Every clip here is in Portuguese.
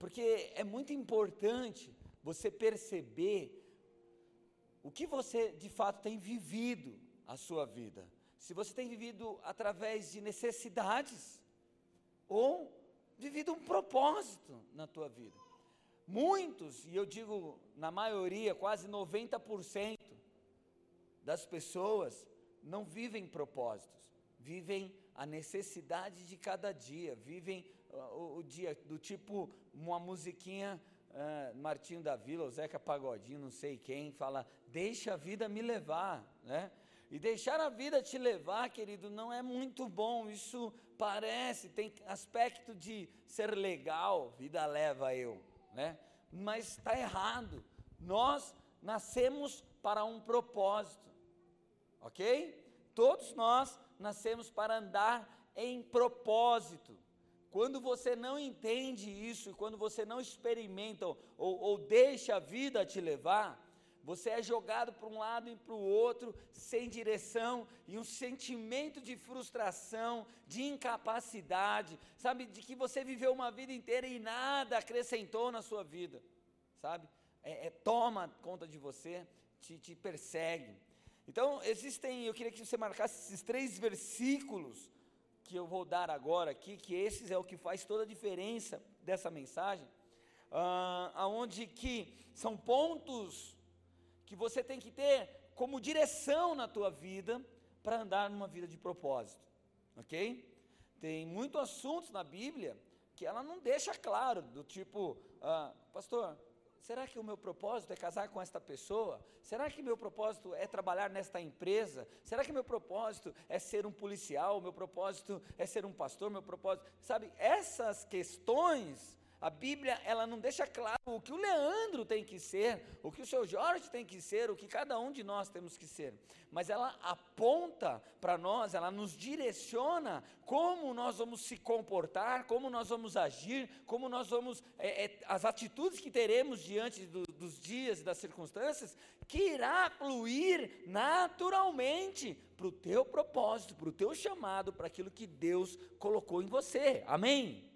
Porque é muito importante você perceber o que você de fato tem vivido a sua vida. Se você tem vivido através de necessidades ou vivido um propósito na tua vida. Muitos, e eu digo na maioria, quase 90% das pessoas não vivem propósitos, vivem a necessidade de cada dia, vivem o, o dia do tipo uma musiquinha uh, Martinho da Vila, o Zeca Pagodinho, não sei quem, fala, deixa a vida me levar, né? E deixar a vida te levar, querido, não é muito bom. Isso parece, tem aspecto de ser legal, vida leva eu, né? Mas está errado. Nós nascemos para um propósito, ok? Todos nós nascemos para andar em propósito. Quando você não entende isso, quando você não experimenta ou, ou deixa a vida te levar, você é jogado para um lado e para o outro, sem direção, e um sentimento de frustração, de incapacidade, sabe, de que você viveu uma vida inteira e nada acrescentou na sua vida, sabe? É, é, toma conta de você, te, te persegue. Então, existem, eu queria que você marcasse esses três versículos que eu vou dar agora aqui, que esses é o que faz toda a diferença dessa mensagem, uh, aonde que são pontos que você tem que ter como direção na tua vida para andar numa vida de propósito, ok? Tem muitos assuntos na Bíblia que ela não deixa claro, do tipo, ah, pastor, será que o meu propósito é casar com esta pessoa? Será que meu propósito é trabalhar nesta empresa? Será que meu propósito é ser um policial? Meu propósito é ser um pastor? Meu propósito, sabe, essas questões a Bíblia, ela não deixa claro o que o Leandro tem que ser, o que o seu Jorge tem que ser, o que cada um de nós temos que ser. Mas ela aponta para nós, ela nos direciona como nós vamos se comportar, como nós vamos agir, como nós vamos, é, é, as atitudes que teremos diante do, dos dias e das circunstâncias, que irá fluir naturalmente para o teu propósito, para o teu chamado, para aquilo que Deus colocou em você. Amém?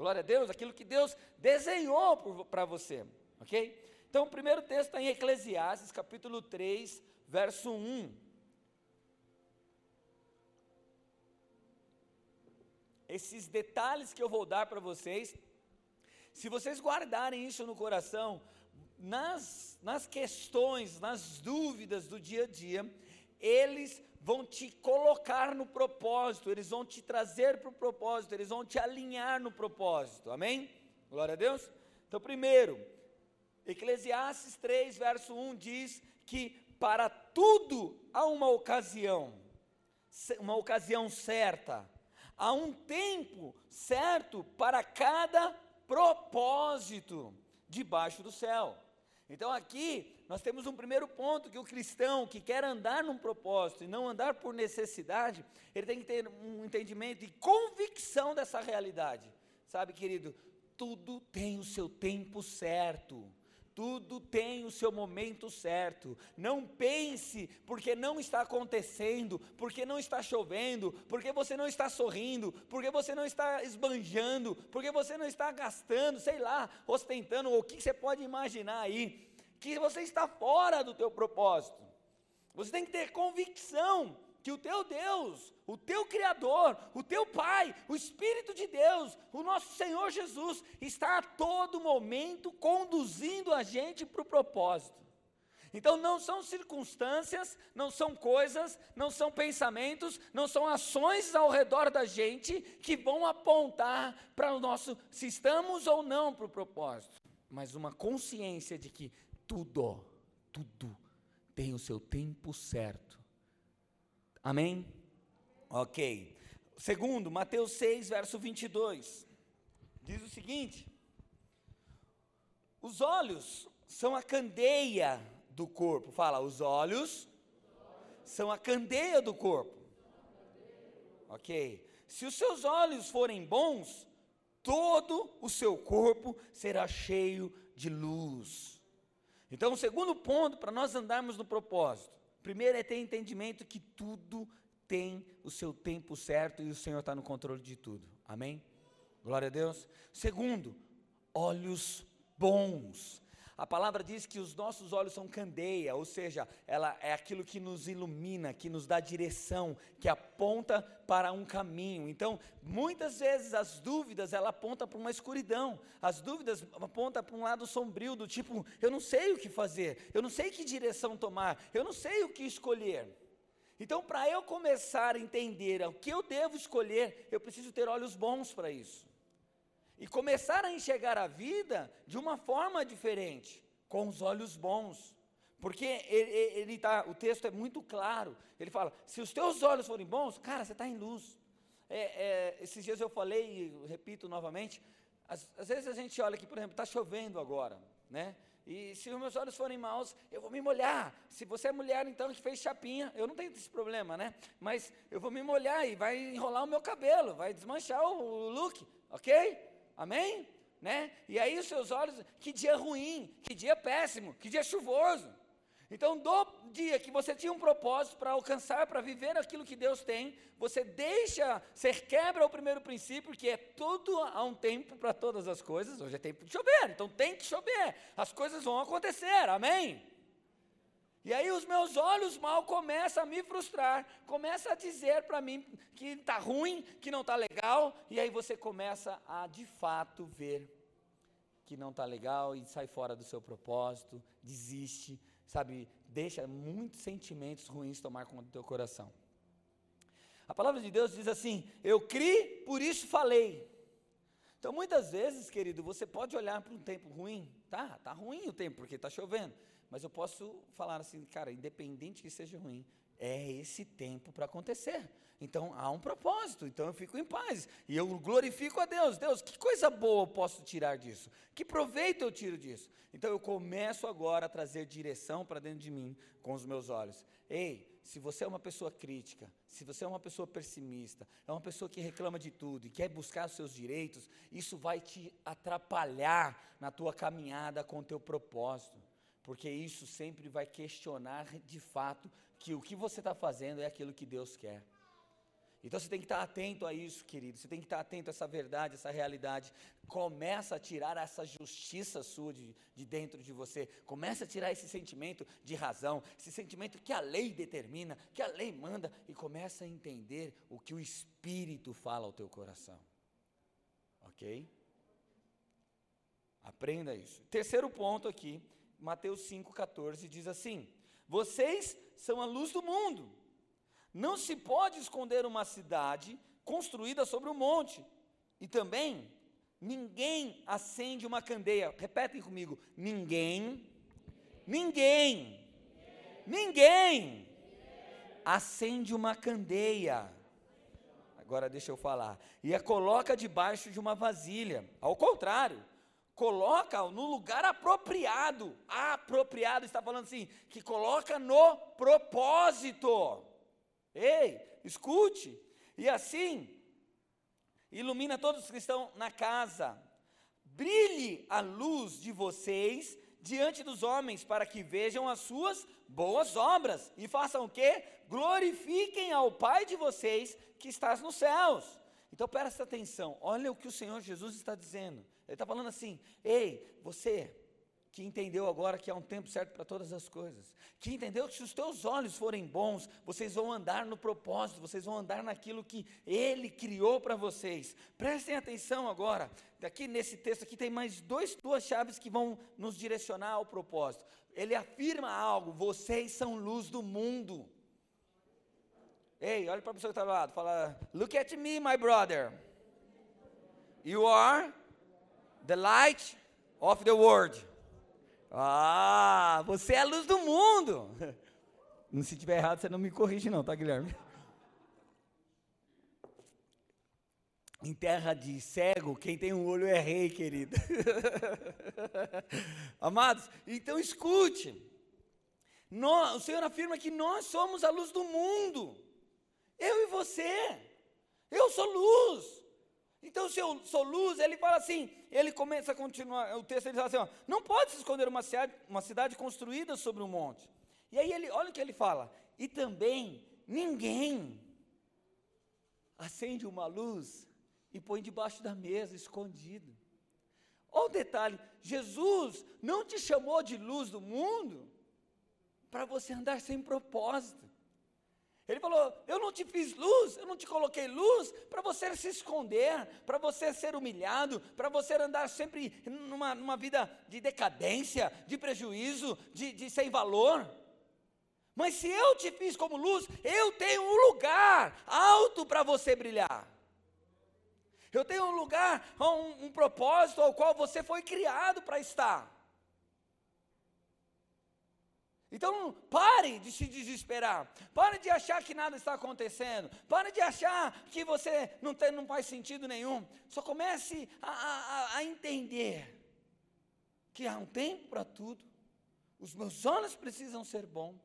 Glória a Deus, aquilo que Deus desenhou para você, ok? Então, o primeiro texto está em Eclesiastes, capítulo 3, verso 1. Esses detalhes que eu vou dar para vocês, se vocês guardarem isso no coração, nas, nas questões, nas dúvidas do dia a dia, eles vão te colocar no propósito, eles vão te trazer para o propósito, eles vão te alinhar no propósito, amém? Glória a Deus. Então, primeiro, Eclesiastes 3, verso 1 diz que para tudo há uma ocasião, uma ocasião certa, há um tempo certo para cada propósito debaixo do céu. Então aqui nós temos um primeiro ponto que o cristão que quer andar num propósito e não andar por necessidade, ele tem que ter um entendimento e convicção dessa realidade. Sabe, querido, tudo tem o seu tempo certo. Tudo tem o seu momento certo. Não pense porque não está acontecendo, porque não está chovendo, porque você não está sorrindo, porque você não está esbanjando, porque você não está gastando, sei lá, ostentando, o que você pode imaginar aí, que você está fora do teu propósito. Você tem que ter convicção que o teu Deus, o teu Criador, o teu Pai, o Espírito de Deus, o nosso Senhor Jesus, está a todo momento conduzindo a gente para o propósito. Então não são circunstâncias, não são coisas, não são pensamentos, não são ações ao redor da gente que vão apontar para o nosso se estamos ou não para o propósito, mas uma consciência de que tudo, tudo tem o seu tempo certo Amém? Ok. Segundo, Mateus 6, verso 22. Diz o seguinte: Os olhos são a candeia do corpo. Fala, os olhos são a candeia do corpo. Ok. Se os seus olhos forem bons, todo o seu corpo será cheio de luz. Então, o segundo ponto para nós andarmos no propósito Primeiro é ter entendimento que tudo tem o seu tempo certo e o Senhor está no controle de tudo. Amém? Glória a Deus. Segundo, olhos bons. A palavra diz que os nossos olhos são candeia, ou seja, ela é aquilo que nos ilumina, que nos dá direção, que aponta para um caminho. Então, muitas vezes as dúvidas, ela aponta para uma escuridão. As dúvidas apontam para um lado sombrio do tipo, eu não sei o que fazer, eu não sei que direção tomar, eu não sei o que escolher. Então, para eu começar a entender o que eu devo escolher, eu preciso ter olhos bons para isso e começar a enxergar a vida de uma forma diferente, com os olhos bons. Porque ele, ele tá, o texto é muito claro. Ele fala: se os teus olhos forem bons, cara, você está em luz. É, é, esses dias eu falei, e repito novamente, às, às vezes a gente olha aqui, por exemplo, está chovendo agora, né? E se os meus olhos forem maus, eu vou me molhar. Se você é mulher, então, que fez chapinha, eu não tenho esse problema, né? Mas eu vou me molhar e vai enrolar o meu cabelo, vai desmanchar o, o look, ok? Amém? Né? E aí os seus olhos, que dia ruim, que dia péssimo, que dia chuvoso. Então, do dia que você tinha um propósito para alcançar, para viver aquilo que Deus tem, você deixa, você quebra o primeiro princípio, que é tudo há um tempo para todas as coisas. Hoje é tempo de chover, então tem que chover. As coisas vão acontecer, amém? E aí os meus olhos mal começam a me frustrar, começa a dizer para mim que está ruim, que não está legal, e aí você começa a de fato ver que não está legal e sai fora do seu propósito, desiste, sabe, deixa muitos sentimentos ruins tomar conta do teu coração. A palavra de Deus diz assim: Eu criei, por isso falei. Então muitas vezes, querido, você pode olhar para um tempo ruim, tá? Tá ruim o tempo porque está chovendo. Mas eu posso falar assim, cara, independente que seja ruim, é esse tempo para acontecer. Então há um propósito, então eu fico em paz. E eu glorifico a Deus. Deus, que coisa boa eu posso tirar disso? Que proveito eu tiro disso? Então eu começo agora a trazer direção para dentro de mim com os meus olhos. Ei, se você é uma pessoa crítica, se você é uma pessoa pessimista, é uma pessoa que reclama de tudo e quer buscar os seus direitos, isso vai te atrapalhar na tua caminhada com o teu propósito porque isso sempre vai questionar de fato que o que você está fazendo é aquilo que Deus quer. Então você tem que estar atento a isso, querido. Você tem que estar atento a essa verdade, essa realidade. Começa a tirar essa justiça sua de, de dentro de você. Começa a tirar esse sentimento de razão, esse sentimento que a lei determina, que a lei manda, e começa a entender o que o Espírito fala ao teu coração. Ok? Aprenda isso. Terceiro ponto aqui Mateus 5,14 diz assim: Vocês são a luz do mundo. Não se pode esconder uma cidade construída sobre um monte. E também, ninguém acende uma candeia. Repetem comigo: ninguém, ninguém, ninguém acende uma candeia. Agora deixa eu falar. E a coloca debaixo de uma vasilha. Ao contrário, coloca no lugar apropriado. Apropriado está falando assim, que coloca no propósito. Ei, escute. E assim, ilumina todos os que estão na casa. Brilhe a luz de vocês diante dos homens, para que vejam as suas boas obras e façam o quê? Glorifiquem ao Pai de vocês que estás nos céus. Então presta atenção, olha o que o Senhor Jesus está dizendo. Ele está falando assim: ei, você que entendeu agora que há um tempo certo para todas as coisas, que entendeu que se os teus olhos forem bons, vocês vão andar no propósito, vocês vão andar naquilo que Ele criou para vocês. Prestem atenção agora, daqui nesse texto aqui tem mais dois, duas chaves que vão nos direcionar ao propósito. Ele afirma algo: vocês são luz do mundo. Ei, olha para a pessoa que está do lado, fala: Look at me, my brother. You are the light of the world. Ah, você é a luz do mundo. Se tiver errado, você não me corrige não, tá, Guilherme? Em terra de cego, quem tem um olho é rei, querido. Amados, então escute. Nós, o Senhor afirma que nós somos a luz do mundo. Eu e você. Eu sou luz. Então, se eu sou luz, ele fala assim, ele começa a continuar, o texto ele fala assim, ó, não pode se esconder uma cidade, uma cidade construída sobre um monte. E aí ele, olha o que ele fala, e também ninguém acende uma luz e põe debaixo da mesa, escondido. Olha o detalhe: Jesus não te chamou de luz do mundo para você andar sem propósito. Ele falou: Eu não te fiz luz, eu não te coloquei luz para você se esconder, para você ser humilhado, para você andar sempre numa, numa vida de decadência, de prejuízo, de, de sem valor. Mas se eu te fiz como luz, eu tenho um lugar alto para você brilhar. Eu tenho um lugar, um, um propósito ao qual você foi criado para estar. Então, pare de se desesperar. Pare de achar que nada está acontecendo. Pare de achar que você não, tem, não faz sentido nenhum. Só comece a, a, a entender que há um tempo para tudo. Os meus olhos precisam ser bons.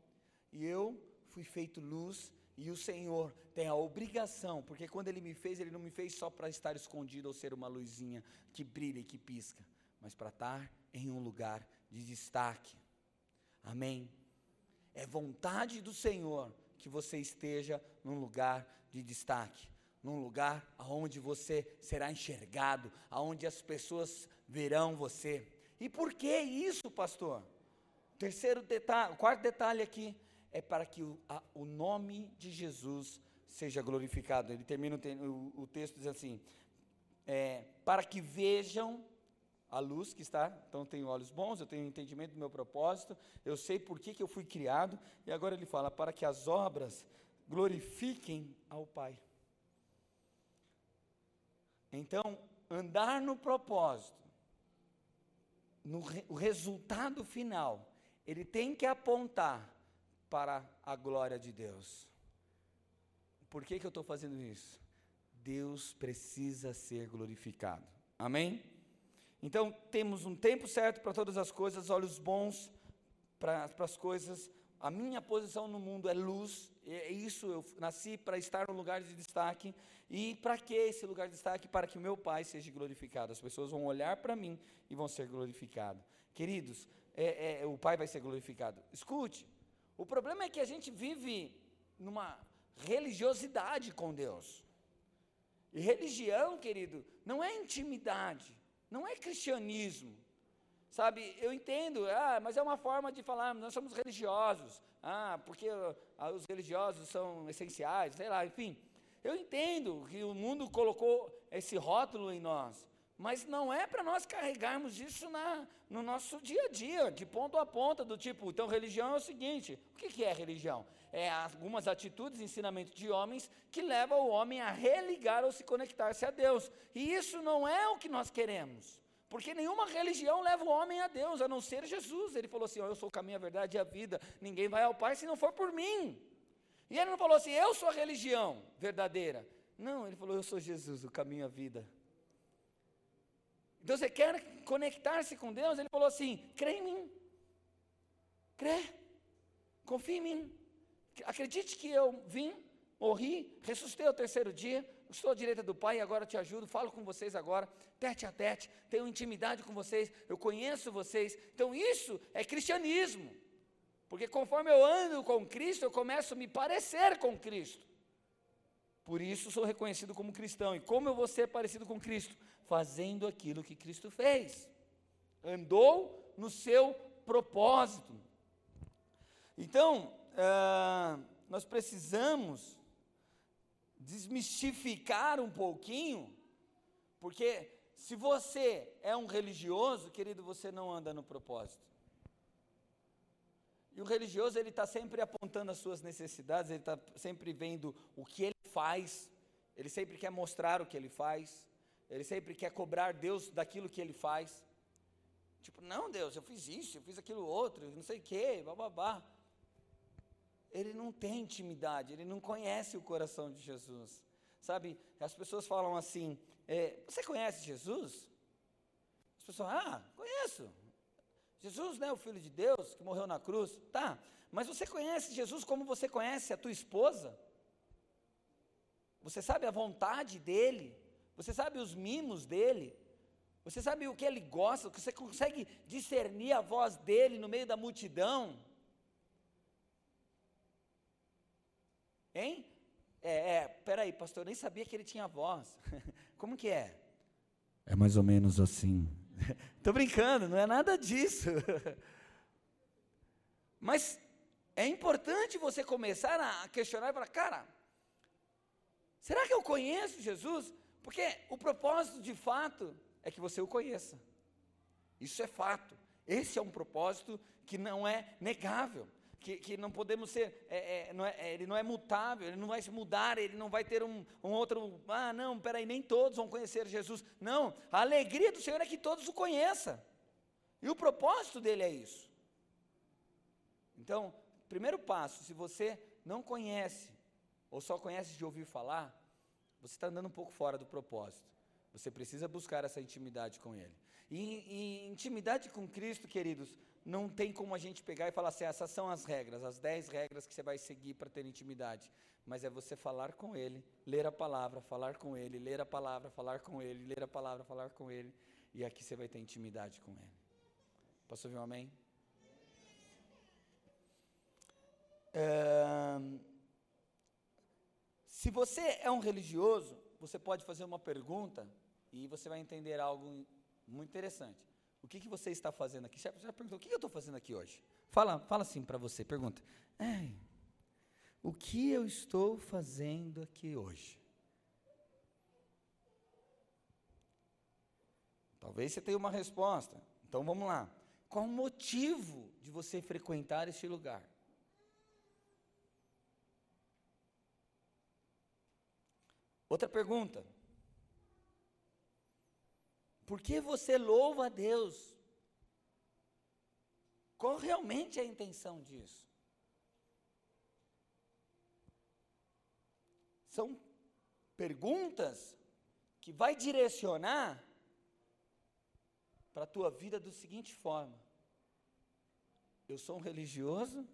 E eu fui feito luz e o Senhor tem a obrigação, porque quando Ele me fez, Ele não me fez só para estar escondido ou ser uma luzinha que brilha e que pisca, mas para estar em um lugar de destaque. Amém? É vontade do Senhor que você esteja num lugar de destaque, num lugar aonde você será enxergado, aonde as pessoas verão você. E por que isso, pastor? Terceiro detalhe, quarto detalhe aqui, é para que o, a, o nome de Jesus seja glorificado. Ele termina o, o texto dizendo assim: é, para que vejam a luz que está, então tenho olhos bons, eu tenho entendimento do meu propósito, eu sei por que, que eu fui criado, e agora ele fala: para que as obras glorifiquem ao Pai. Então, andar no propósito, no re, o resultado final, ele tem que apontar para a glória de Deus. Por que, que eu estou fazendo isso? Deus precisa ser glorificado. Amém? Então, temos um tempo certo para todas as coisas, olhos bons para as coisas. A minha posição no mundo é luz, é isso, eu nasci para estar no lugar de destaque. E para que esse lugar de destaque? Para que o meu Pai seja glorificado. As pessoas vão olhar para mim e vão ser glorificados. Queridos, é, é, o Pai vai ser glorificado. Escute, o problema é que a gente vive numa religiosidade com Deus. E religião, querido, não é intimidade, não é cristianismo. Sabe, eu entendo, ah, mas é uma forma de falar, nós somos religiosos, ah, porque ah, os religiosos são essenciais, sei lá, enfim. Eu entendo que o mundo colocou esse rótulo em nós, mas não é para nós carregarmos isso na, no nosso dia a dia, de ponto a ponta, do tipo, então religião é o seguinte: o que, que é religião? É algumas atitudes, ensinamentos de homens que levam o homem a religar ou se conectar-se a Deus. E isso não é o que nós queremos. Porque nenhuma religião leva o homem a Deus, a não ser Jesus. Ele falou assim: oh, Eu sou o caminho, a verdade e a vida. Ninguém vai ao Pai se não for por mim. E ele não falou assim: Eu sou a religião verdadeira. Não, ele falou: Eu sou Jesus, o caminho, a vida. Então você quer conectar-se com Deus? Ele falou assim: crê em mim. Crê. Confie em mim. Acredite que eu vim, morri, ressuscitei ao terceiro dia, estou à direita do Pai e agora te ajudo, falo com vocês agora, tete a tete, tenho intimidade com vocês, eu conheço vocês. Então isso é cristianismo. Porque conforme eu ando com Cristo, eu começo a me parecer com Cristo. Por isso sou reconhecido como cristão. E como eu vou ser parecido com Cristo? fazendo aquilo que Cristo fez. Andou no seu propósito. Então, uh, nós precisamos desmistificar um pouquinho, porque se você é um religioso, querido, você não anda no propósito. E o religioso, ele está sempre apontando as suas necessidades, ele está sempre vendo o que ele faz, ele sempre quer mostrar o que ele faz. Ele sempre quer cobrar Deus daquilo que ele faz. Tipo, não, Deus, eu fiz isso, eu fiz aquilo outro, não sei o quê, bababá. Ele não tem intimidade, ele não conhece o coração de Jesus. Sabe, as pessoas falam assim: é, Você conhece Jesus? As pessoas, ah, conheço. Jesus, né, o Filho de Deus, que morreu na cruz. Tá, mas você conhece Jesus como você conhece a tua esposa? Você sabe a vontade dele? Você sabe os mimos dele? Você sabe o que ele gosta? Você consegue discernir a voz dele no meio da multidão? Hein? É, é, peraí, pastor, eu nem sabia que ele tinha voz. Como que é? É mais ou menos assim. Estou brincando, não é nada disso. Mas é importante você começar a questionar e falar, cara, será que eu conheço Jesus? Porque o propósito de fato é que você o conheça. Isso é fato. Esse é um propósito que não é negável que, que não podemos ser, é, é, não é, ele não é mutável, ele não vai se mudar, ele não vai ter um, um outro, ah, não, peraí, nem todos vão conhecer Jesus. Não, a alegria do Senhor é que todos o conheçam. E o propósito dele é isso. Então, primeiro passo, se você não conhece, ou só conhece de ouvir falar, você está andando um pouco fora do propósito. Você precisa buscar essa intimidade com Ele. E, e intimidade com Cristo, queridos, não tem como a gente pegar e falar assim, essas são as regras, as dez regras que você vai seguir para ter intimidade. Mas é você falar com Ele, ler a palavra, falar com Ele, ler a palavra, falar com Ele, ler a palavra, falar com Ele, e aqui você vai ter intimidade com Ele. Posso ouvir um amém? É, se você é um religioso, você pode fazer uma pergunta e você vai entender algo muito interessante. O que, que você está fazendo aqui? Já, já perguntou, o que, que eu estou fazendo aqui hoje? Fala, fala assim para você, pergunta. o que eu estou fazendo aqui hoje? Talvez você tenha uma resposta. Então vamos lá. Qual o motivo de você frequentar este lugar? Outra pergunta. Por que você louva a Deus? Qual realmente é a intenção disso? São perguntas que vai direcionar para a tua vida da seguinte forma: eu sou um religioso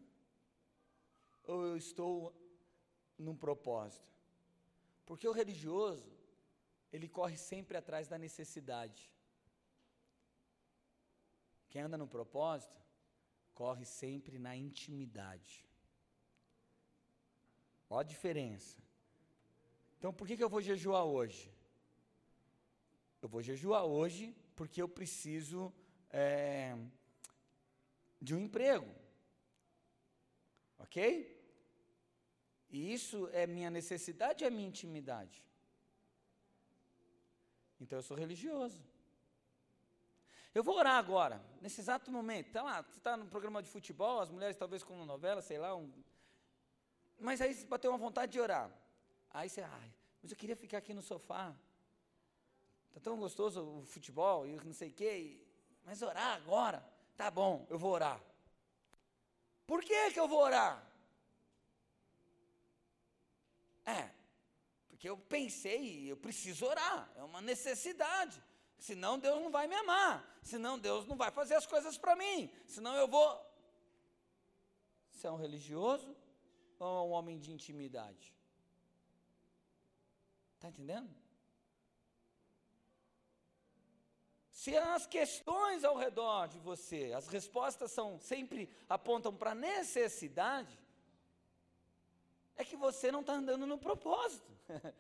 ou eu estou num propósito? Porque o religioso, ele corre sempre atrás da necessidade. Quem anda no propósito, corre sempre na intimidade. Olha a diferença. Então, por que, que eu vou jejuar hoje? Eu vou jejuar hoje porque eu preciso é, de um emprego. Ok? E isso é minha necessidade é minha intimidade? Então eu sou religioso. Eu vou orar agora, nesse exato momento. Tá lá, você está no programa de futebol, as mulheres talvez com uma novela, sei lá. Um... Mas aí bateu uma vontade de orar. Aí você, ai, mas eu queria ficar aqui no sofá. Está tão gostoso o futebol e não sei o quê. Mas orar agora? Tá bom, eu vou orar. Por que, que eu vou orar? É, porque eu pensei, eu preciso orar, é uma necessidade. Senão Deus não vai me amar, senão Deus não vai fazer as coisas para mim, senão eu vou. Você é um religioso ou é um homem de intimidade? Está entendendo? Se as questões ao redor de você, as respostas são sempre apontam para necessidade, é que você não está andando no propósito.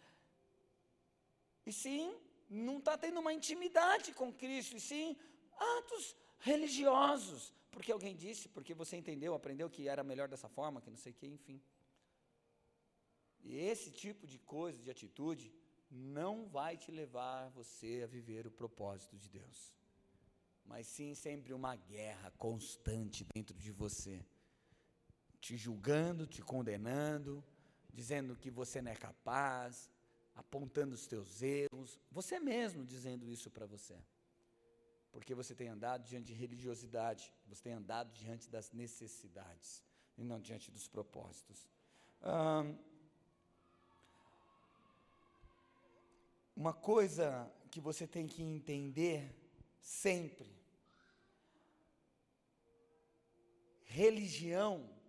e sim, não está tendo uma intimidade com Cristo, e sim, atos religiosos. Porque alguém disse, porque você entendeu, aprendeu que era melhor dessa forma, que não sei o que, enfim. E esse tipo de coisa, de atitude, não vai te levar você a viver o propósito de Deus. Mas sim sempre uma guerra constante dentro de você te julgando, te condenando, dizendo que você não é capaz, apontando os teus erros, você mesmo dizendo isso para você. Porque você tem andado diante de religiosidade, você tem andado diante das necessidades e não diante dos propósitos. uma coisa que você tem que entender sempre: religião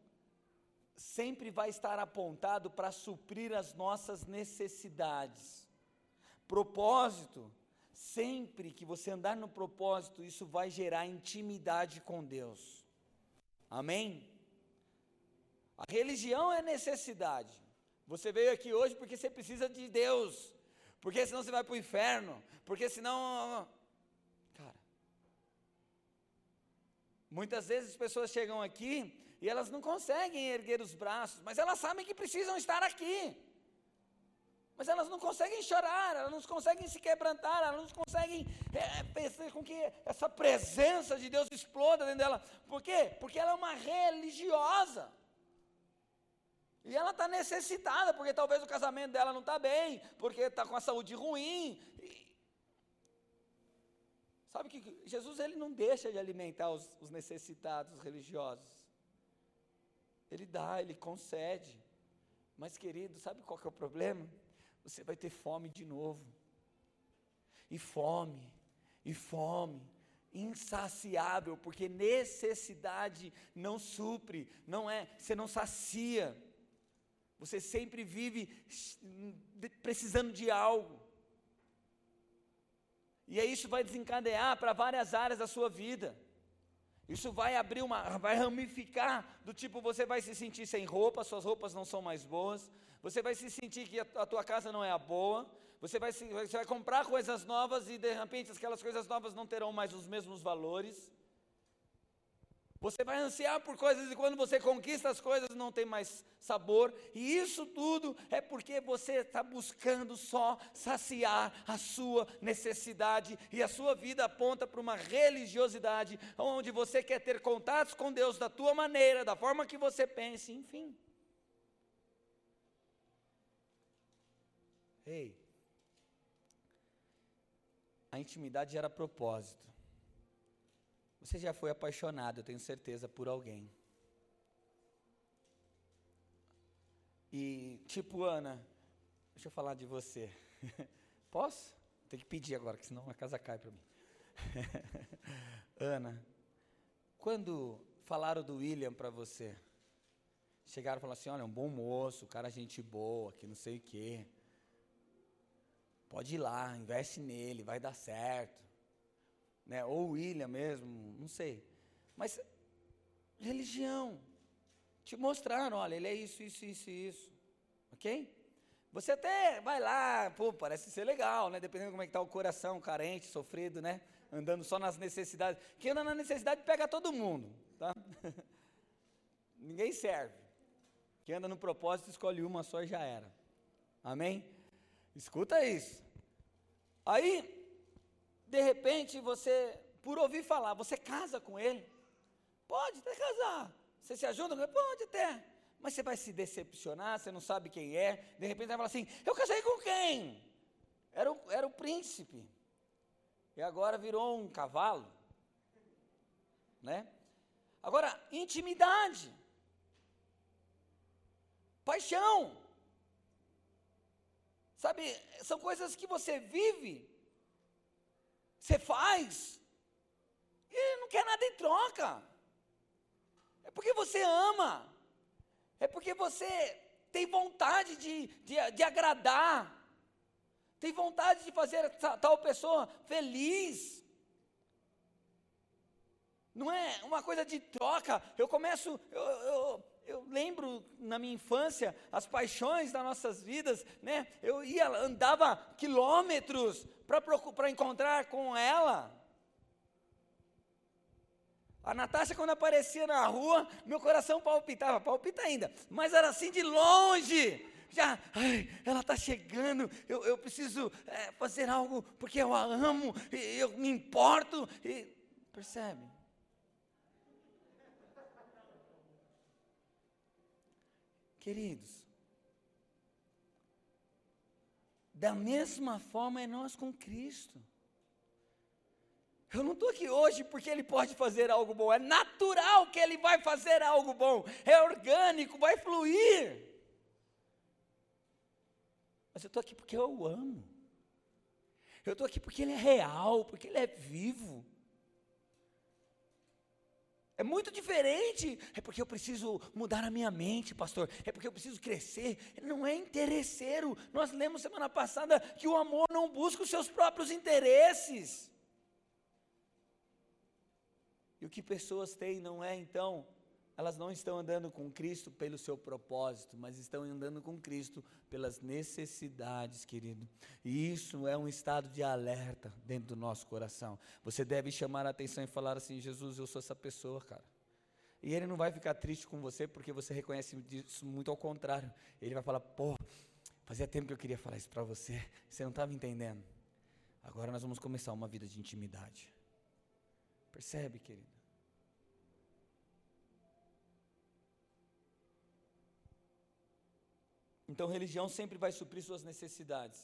sempre vai estar apontado para suprir as nossas necessidades. Propósito, sempre que você andar no propósito, isso vai gerar intimidade com Deus. Amém? A religião é necessidade. Você veio aqui hoje porque você precisa de Deus, porque senão você vai para o inferno, porque senão. Cara, Muitas vezes as pessoas chegam aqui e elas não conseguem erguer os braços, mas elas sabem que precisam estar aqui. Mas elas não conseguem chorar, elas não conseguem se quebrantar, elas não conseguem é, fazer com que essa presença de Deus exploda dentro dela. Por quê? Porque ela é uma religiosa. E ela está necessitada, porque talvez o casamento dela não está bem, porque está com a saúde ruim. E... Sabe que Jesus ele não deixa de alimentar os, os necessitados religiosos. Ele dá, ele concede. Mas querido, sabe qual que é o problema? Você vai ter fome de novo. E fome, e fome, insaciável, porque necessidade não supre, não é, você não sacia. Você sempre vive precisando de algo. E aí isso vai desencadear para várias áreas da sua vida. Isso vai abrir uma, vai ramificar do tipo você vai se sentir sem roupa, suas roupas não são mais boas, você vai se sentir que a, a tua casa não é a boa, você vai, se, você vai comprar coisas novas e de repente aquelas coisas novas não terão mais os mesmos valores. Você vai ansiar por coisas e quando você conquista as coisas não tem mais sabor. E isso tudo é porque você está buscando só saciar a sua necessidade. E a sua vida aponta para uma religiosidade onde você quer ter contatos com Deus da tua maneira, da forma que você pense, enfim. Ei, a intimidade era propósito. Você já foi apaixonado, eu tenho certeza, por alguém. E, tipo, Ana, deixa eu falar de você. Posso? Tem que pedir agora, que senão a casa cai para mim. Ana, quando falaram do William para você, chegaram e falaram assim: olha, um bom moço, cara, gente boa, que não sei o quê. Pode ir lá, investe nele, vai dar certo né? ou William mesmo, não sei. Mas religião. Te mostraram, olha, ele é isso, isso, isso, isso. Ok? Você até vai lá, pô, parece ser legal, né? Dependendo de como é que está o coração, carente, sofrido, né? Andando só nas necessidades. Quem anda na necessidade pega todo mundo, tá? Ninguém serve. Quem anda no propósito escolhe uma só e já era. Amém? Escuta isso. Aí, de repente você, por ouvir falar, você casa com ele. Pode até casar. Você se ajuda? Pode até. Mas você vai se decepcionar, você não sabe quem é. De repente vai falar assim: Eu casei com quem? Era o, era o príncipe. E agora virou um cavalo. Né? Agora, intimidade. Paixão. Sabe, são coisas que você vive você faz, e não quer nada em troca. É porque você ama, é porque você tem vontade de, de, de agradar, tem vontade de fazer tal pessoa feliz. Não é uma coisa de troca. Eu começo, eu, eu, eu lembro na minha infância as paixões das nossas vidas, né? Eu ia andava quilômetros para encontrar com ela. A Natasha, quando aparecia na rua, meu coração palpitava, palpita ainda, mas era assim de longe. Já, ai, ela está chegando, eu, eu preciso é, fazer algo porque eu a amo, eu me importo. E, percebe? Queridos, Da mesma forma é nós com Cristo. Eu não estou aqui hoje porque Ele pode fazer algo bom, é natural que Ele vai fazer algo bom, é orgânico, vai fluir. Mas eu estou aqui porque eu o amo. Eu estou aqui porque Ele é real, porque Ele é vivo. É muito diferente. É porque eu preciso mudar a minha mente, pastor. É porque eu preciso crescer. Não é interesseiro. Nós lemos semana passada que o amor não busca os seus próprios interesses. E o que pessoas têm não é então elas não estão andando com Cristo pelo seu propósito, mas estão andando com Cristo pelas necessidades, querido. E isso é um estado de alerta dentro do nosso coração. Você deve chamar a atenção e falar assim: Jesus, eu sou essa pessoa, cara. E ele não vai ficar triste com você porque você reconhece isso muito ao contrário. Ele vai falar: pô, fazia tempo que eu queria falar isso para você, você não estava entendendo. Agora nós vamos começar uma vida de intimidade. Percebe, querido? Então, religião sempre vai suprir suas necessidades.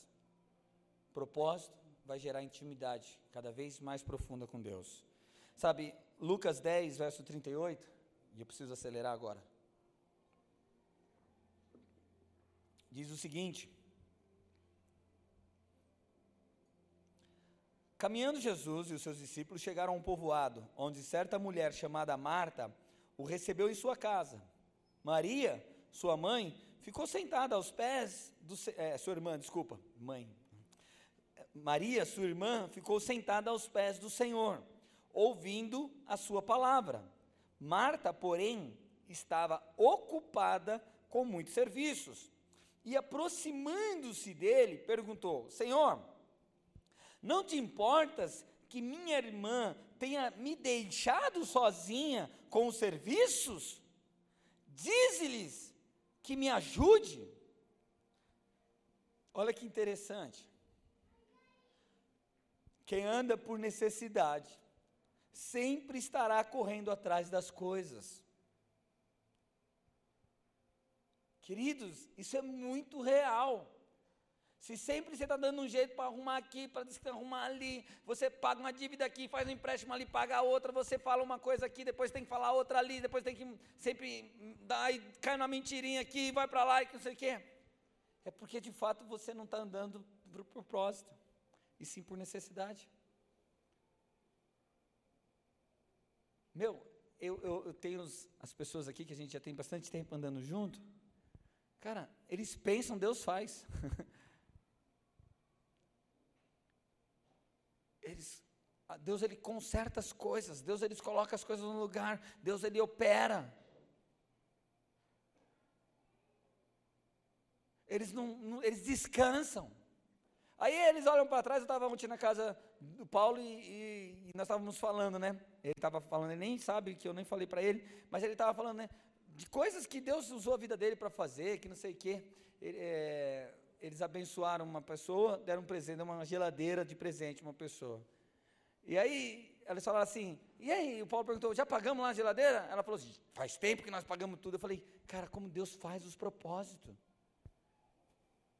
Propósito vai gerar intimidade cada vez mais profunda com Deus. Sabe, Lucas 10, verso 38, e eu preciso acelerar agora. Diz o seguinte: Caminhando Jesus e os seus discípulos chegaram a um povoado, onde certa mulher chamada Marta o recebeu em sua casa. Maria, sua mãe, ficou sentada aos pés do é, sua irmã, desculpa, mãe. Maria, sua irmã, ficou sentada aos pés do Senhor, ouvindo a sua palavra. Marta, porém, estava ocupada com muitos serviços. E aproximando-se dele, perguntou: Senhor, não te importas que minha irmã tenha me deixado sozinha com os serviços? Dize-lhes que me ajude. Olha que interessante. Quem anda por necessidade sempre estará correndo atrás das coisas. Queridos, isso é muito real. Se sempre você está dando um jeito para arrumar aqui, para arrumar ali, você paga uma dívida aqui, faz um empréstimo ali, paga outra, você fala uma coisa aqui, depois tem que falar outra ali, depois tem que sempre dar e cai numa mentirinha aqui, vai para lá e não sei o quê. É porque de fato você não está andando por propósito, e sim por necessidade. Meu, eu, eu, eu tenho os, as pessoas aqui que a gente já tem bastante tempo andando junto. Cara, eles pensam, Deus faz. eles, Deus ele conserta as coisas, Deus ele coloca as coisas no lugar, Deus ele opera. Eles não, não eles descansam. Aí eles olham para trás, eu estava ontem na casa do Paulo e, e, e nós estávamos falando, né? Ele estava falando, ele nem sabe que eu nem falei para ele, mas ele estava falando, né? De coisas que Deus usou a vida dele para fazer, que não sei o quê. Ele, é, eles abençoaram uma pessoa, deram um presente, uma geladeira de presente uma pessoa. E aí eles falaram assim, e aí? O Paulo perguntou, já pagamos lá a geladeira? Ela falou assim, faz tempo que nós pagamos tudo. Eu falei, cara, como Deus faz os propósitos.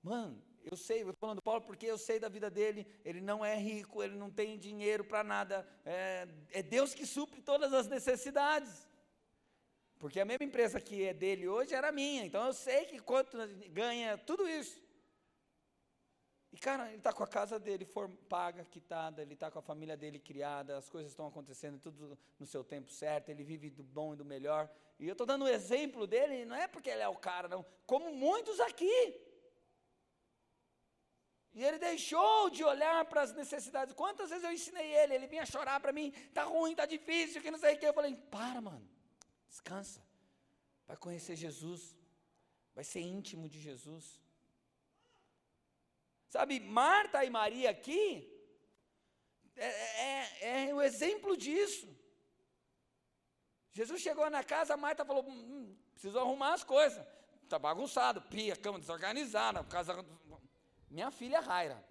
Mano, eu sei, eu estou falando do Paulo porque eu sei da vida dele, ele não é rico, ele não tem dinheiro para nada, é, é Deus que supre todas as necessidades. Porque a mesma empresa que é dele hoje era minha, então eu sei que quanto ganha tudo isso. E, cara, ele está com a casa dele for, paga, quitada, ele está com a família dele criada, as coisas estão acontecendo tudo no seu tempo certo, ele vive do bom e do melhor. E eu estou dando o exemplo dele, não é porque ele é o cara, não, como muitos aqui. E ele deixou de olhar para as necessidades. Quantas vezes eu ensinei ele, ele vinha chorar para mim, está ruim, está difícil, que não sei o que. Eu falei, para, mano, descansa. Vai conhecer Jesus, vai ser íntimo de Jesus. Sabe, Marta e Maria aqui é, é, é o exemplo disso. Jesus chegou na casa, Marta falou: hum, hum preciso arrumar as coisas. Está bagunçado, pia, cama desorganizada, casa. Minha filha Raira.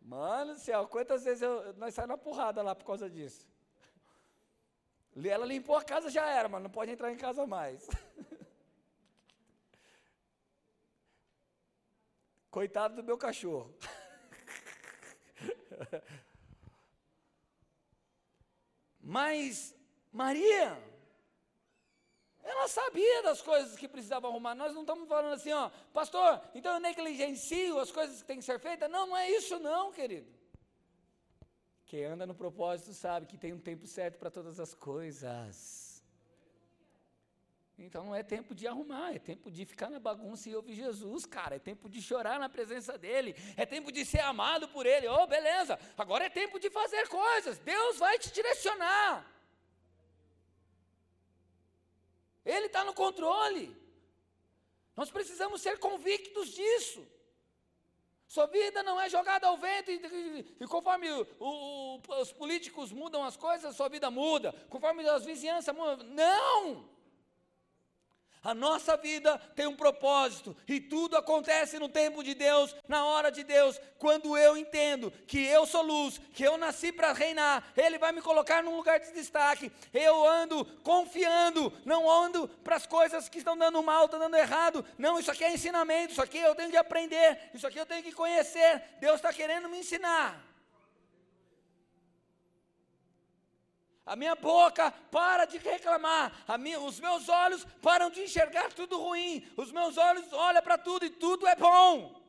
Mano do céu, quantas vezes eu, nós saímos na porrada lá por causa disso. Ela limpou a casa, já era, mas não pode entrar em casa mais. Coitado do meu cachorro. Mas Maria, ela sabia das coisas que precisava arrumar. Nós não estamos falando assim, ó, pastor, então eu negligencio as coisas que têm que ser feitas. Não, não é isso não, querido. Quem anda no propósito sabe que tem um tempo certo para todas as coisas. Então não é tempo de arrumar, é tempo de ficar na bagunça e ouvir Jesus, cara. É tempo de chorar na presença dEle, é tempo de ser amado por Ele. Oh, beleza, agora é tempo de fazer coisas. Deus vai te direcionar. Ele está no controle. Nós precisamos ser convictos disso. Sua vida não é jogada ao vento e, e, e conforme o, o, os políticos mudam as coisas, sua vida muda. Conforme as vizinhanças mudam. Não! A nossa vida tem um propósito e tudo acontece no tempo de Deus, na hora de Deus. Quando eu entendo que eu sou luz, que eu nasci para reinar, Ele vai me colocar num lugar de destaque. Eu ando confiando, não ando para as coisas que estão dando mal, estão dando errado. Não, isso aqui é ensinamento, isso aqui eu tenho que aprender, isso aqui eu tenho que conhecer. Deus está querendo me ensinar. A minha boca para de reclamar, minha, os meus olhos param de enxergar tudo ruim, os meus olhos olham para tudo e tudo é bom.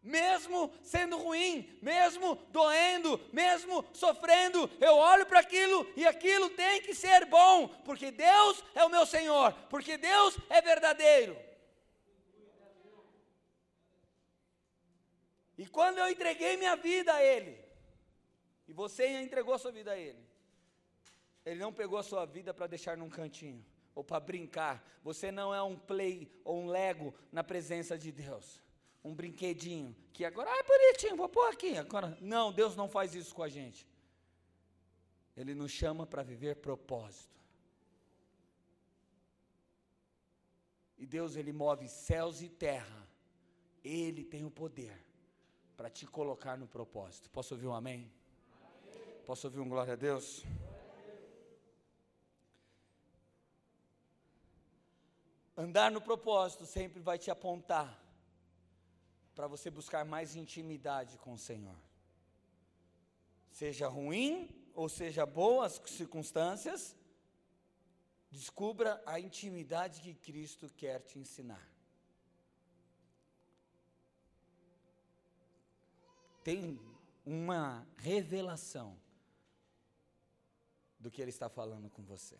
Mesmo sendo ruim, mesmo doendo, mesmo sofrendo, eu olho para aquilo e aquilo tem que ser bom, porque Deus é o meu Senhor, porque Deus é verdadeiro. E quando eu entreguei minha vida a Ele, e você entregou sua vida a Ele. Ele não pegou a sua vida para deixar num cantinho ou para brincar. Você não é um play ou um lego na presença de Deus. Um brinquedinho que agora, ah, é bonitinho, vou pôr aqui. Agora, não, Deus não faz isso com a gente. Ele nos chama para viver propósito. E Deus, Ele move céus e terra. Ele tem o poder para te colocar no propósito. Posso ouvir um amém? Posso ouvir um glória a Deus? Andar no propósito sempre vai te apontar para você buscar mais intimidade com o Senhor. Seja ruim ou seja boas circunstâncias, descubra a intimidade que Cristo quer te ensinar. Tem uma revelação do que Ele está falando com você.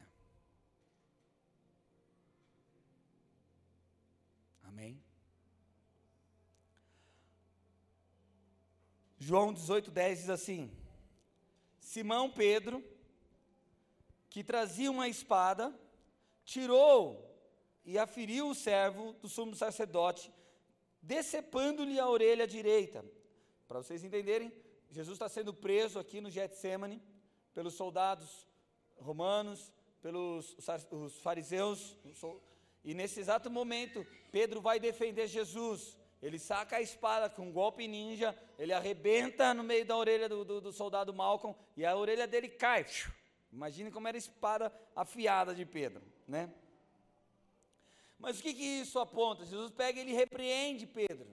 Amém? João 18,10 diz assim: Simão Pedro, que trazia uma espada, tirou e aferiu o servo do sumo sacerdote, decepando-lhe a orelha direita. Para vocês entenderem, Jesus está sendo preso aqui no Getsemane pelos soldados romanos, pelos os fariseus, e nesse exato momento, Pedro vai defender Jesus. Ele saca a espada com um golpe ninja, ele arrebenta no meio da orelha do, do, do soldado Malcolm e a orelha dele cai. Imagine como era a espada afiada de Pedro, né? Mas o que, que isso aponta? Jesus pega e ele repreende Pedro.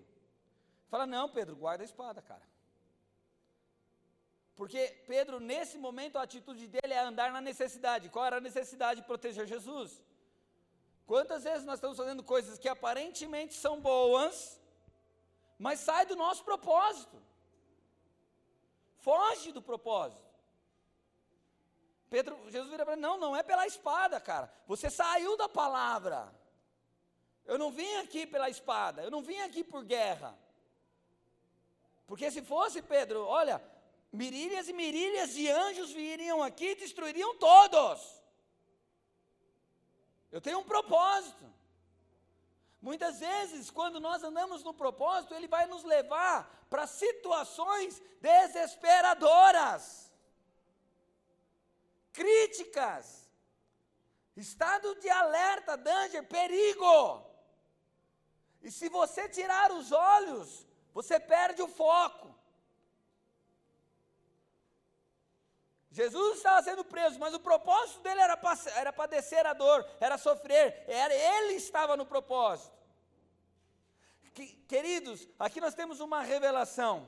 Fala: Não, Pedro, guarda a espada, cara. Porque Pedro, nesse momento, a atitude dele é andar na necessidade. Qual era a necessidade de proteger Jesus? Quantas vezes nós estamos fazendo coisas que aparentemente são boas, mas sai do nosso propósito? Foge do propósito. Pedro, Jesus vira para ele, não, não é pela espada, cara. Você saiu da palavra. Eu não vim aqui pela espada, eu não vim aqui por guerra. Porque se fosse, Pedro, olha, mirílias e mirílias de anjos viriam aqui e destruiriam todos. Eu tenho um propósito. Muitas vezes, quando nós andamos no propósito, ele vai nos levar para situações desesperadoras, críticas, estado de alerta, danger, perigo. E se você tirar os olhos, você perde o foco. Jesus estava sendo preso, mas o propósito dele era, era padecer a dor, era sofrer, era, ele estava no propósito. Que, queridos, aqui nós temos uma revelação.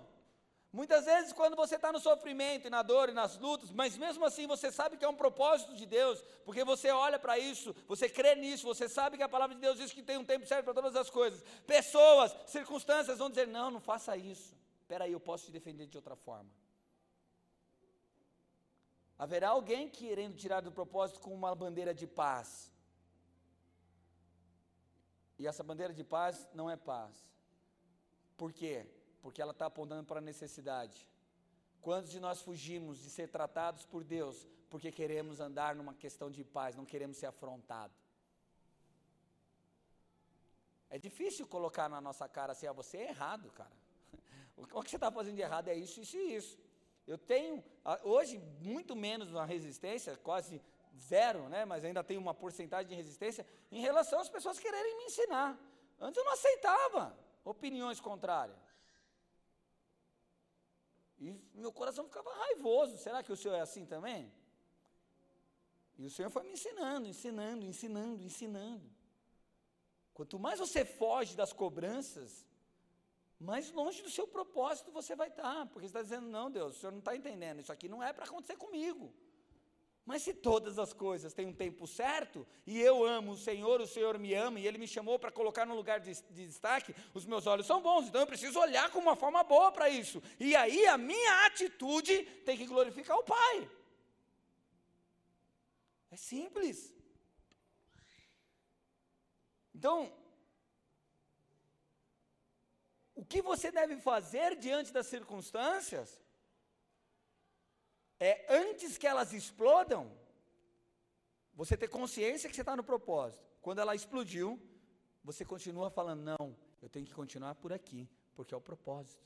Muitas vezes, quando você está no sofrimento e na dor e nas lutas, mas mesmo assim você sabe que é um propósito de Deus, porque você olha para isso, você crê nisso, você sabe que a palavra de Deus diz que tem um tempo certo para todas as coisas. Pessoas, circunstâncias vão dizer: não, não faça isso. Espera aí, eu posso te defender de outra forma. Haverá alguém querendo tirar do propósito com uma bandeira de paz. E essa bandeira de paz não é paz. Por quê? Porque ela está apontando para a necessidade. Quantos de nós fugimos de ser tratados por Deus porque queremos andar numa questão de paz, não queremos ser afrontados? É difícil colocar na nossa cara assim, ah, você é errado, cara. O que você está fazendo de errado é isso, isso e isso. Eu tenho, hoje, muito menos uma resistência, quase zero, né? mas ainda tenho uma porcentagem de resistência em relação às pessoas quererem me ensinar. Antes eu não aceitava opiniões contrárias. E meu coração ficava raivoso. Será que o senhor é assim também? E o Senhor foi me ensinando, ensinando, ensinando, ensinando. Quanto mais você foge das cobranças, mais longe do seu propósito você vai estar. Porque você está dizendo, não, Deus, o Senhor não está entendendo, isso aqui não é para acontecer comigo. Mas se todas as coisas têm um tempo certo, e eu amo o Senhor, o Senhor me ama, e Ele me chamou para colocar no lugar de, de, destaque, os meus olhos são bons, então eu preciso olhar com uma forma boa para isso. E aí a minha atitude tem que glorificar o Pai. É simples. Então, o que você deve fazer diante das circunstâncias é antes que elas explodam, você ter consciência que você está no propósito. Quando ela explodiu, você continua falando: não, eu tenho que continuar por aqui, porque é o propósito.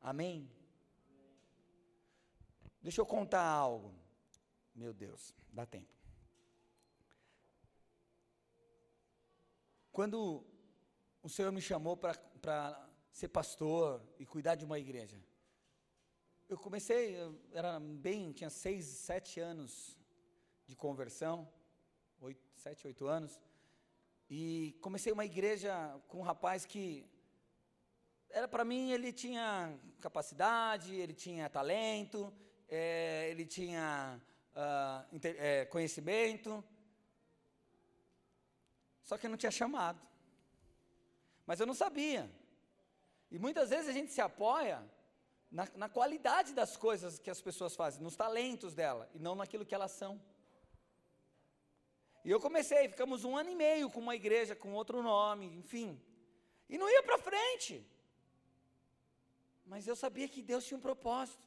Amém? Deixa eu contar algo. Meu Deus, dá tempo. Quando o Senhor me chamou para ser pastor e cuidar de uma igreja, eu comecei, eu era bem, tinha seis, sete anos de conversão, oito, sete, oito anos, e comecei uma igreja com um rapaz que era para mim ele tinha capacidade, ele tinha talento, é, ele tinha uh, é, conhecimento, só que não tinha chamado. Mas eu não sabia. E muitas vezes a gente se apoia na, na qualidade das coisas que as pessoas fazem, nos talentos dela, e não naquilo que elas são. E eu comecei, ficamos um ano e meio com uma igreja com outro nome, enfim. E não ia para frente. Mas eu sabia que Deus tinha um propósito.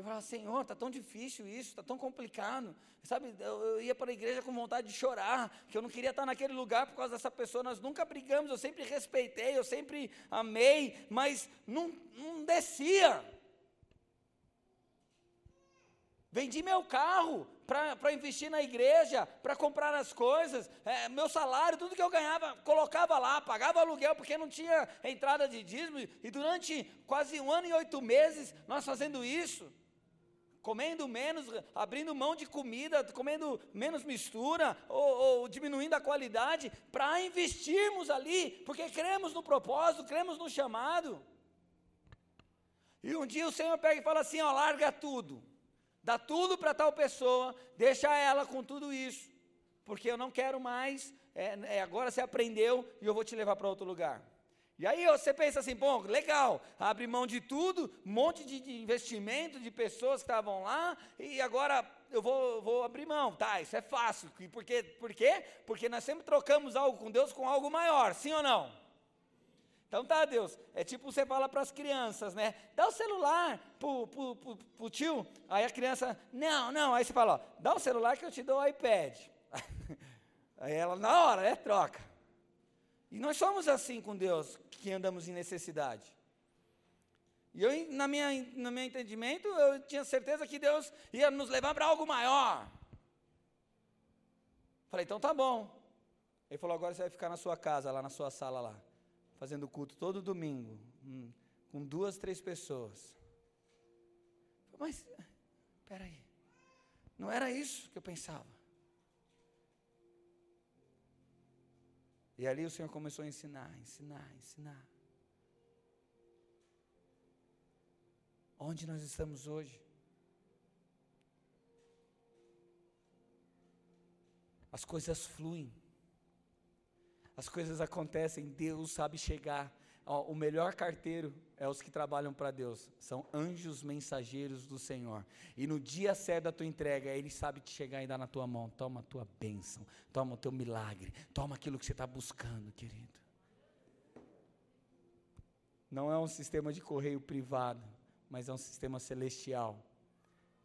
Eu falava, Senhor, está tão difícil isso, está tão complicado. Sabe, eu, eu ia para a igreja com vontade de chorar, que eu não queria estar naquele lugar por causa dessa pessoa. Nós nunca brigamos, eu sempre respeitei, eu sempre amei, mas não, não descia. Vendi meu carro para investir na igreja, para comprar as coisas, é, meu salário, tudo que eu ganhava, colocava lá, pagava aluguel, porque não tinha entrada de dízimo, e durante quase um ano e oito meses, nós fazendo isso comendo menos, abrindo mão de comida, comendo menos mistura, ou, ou diminuindo a qualidade, para investirmos ali, porque cremos no propósito, cremos no chamado. E um dia o Senhor pega e fala assim: ó, larga tudo, dá tudo para tal pessoa, deixa ela com tudo isso, porque eu não quero mais, é, é, agora você aprendeu e eu vou te levar para outro lugar. E aí você pensa assim, bom, legal, abre mão de tudo, um monte de, investimento de pessoas que estavam lá, e agora eu vou, vou abrir mão. Tá, isso é fácil. Por quê? por quê? Porque nós sempre trocamos algo com Deus com algo maior, sim ou não? Então tá, Deus, é tipo você fala para as crianças, né? Dá o celular pro, pro, tio, aí a criança, não, não, aí você fala, ó, dá o celular que eu te dou o iPad. aí ela, na hora, é troca. E nós somos assim com Deus, que andamos em necessidade. E eu, na minha, no meu entendimento, eu tinha certeza que Deus ia nos levar para algo maior. Falei, então tá bom. Ele falou, agora você vai ficar na sua casa, lá na sua sala lá, fazendo culto todo domingo, hum, com duas, três pessoas. Mas, peraí, não era isso que eu pensava. E ali o Senhor começou a ensinar, ensinar, ensinar. Onde nós estamos hoje? As coisas fluem. As coisas acontecem, Deus sabe chegar o melhor carteiro é os que trabalham para Deus, são anjos mensageiros do Senhor. E no dia certo da tua entrega, Ele sabe te chegar e dar na tua mão. Toma a tua bênção, toma o teu milagre, toma aquilo que você está buscando, querido. não é um sistema de correio privado, mas é um sistema celestial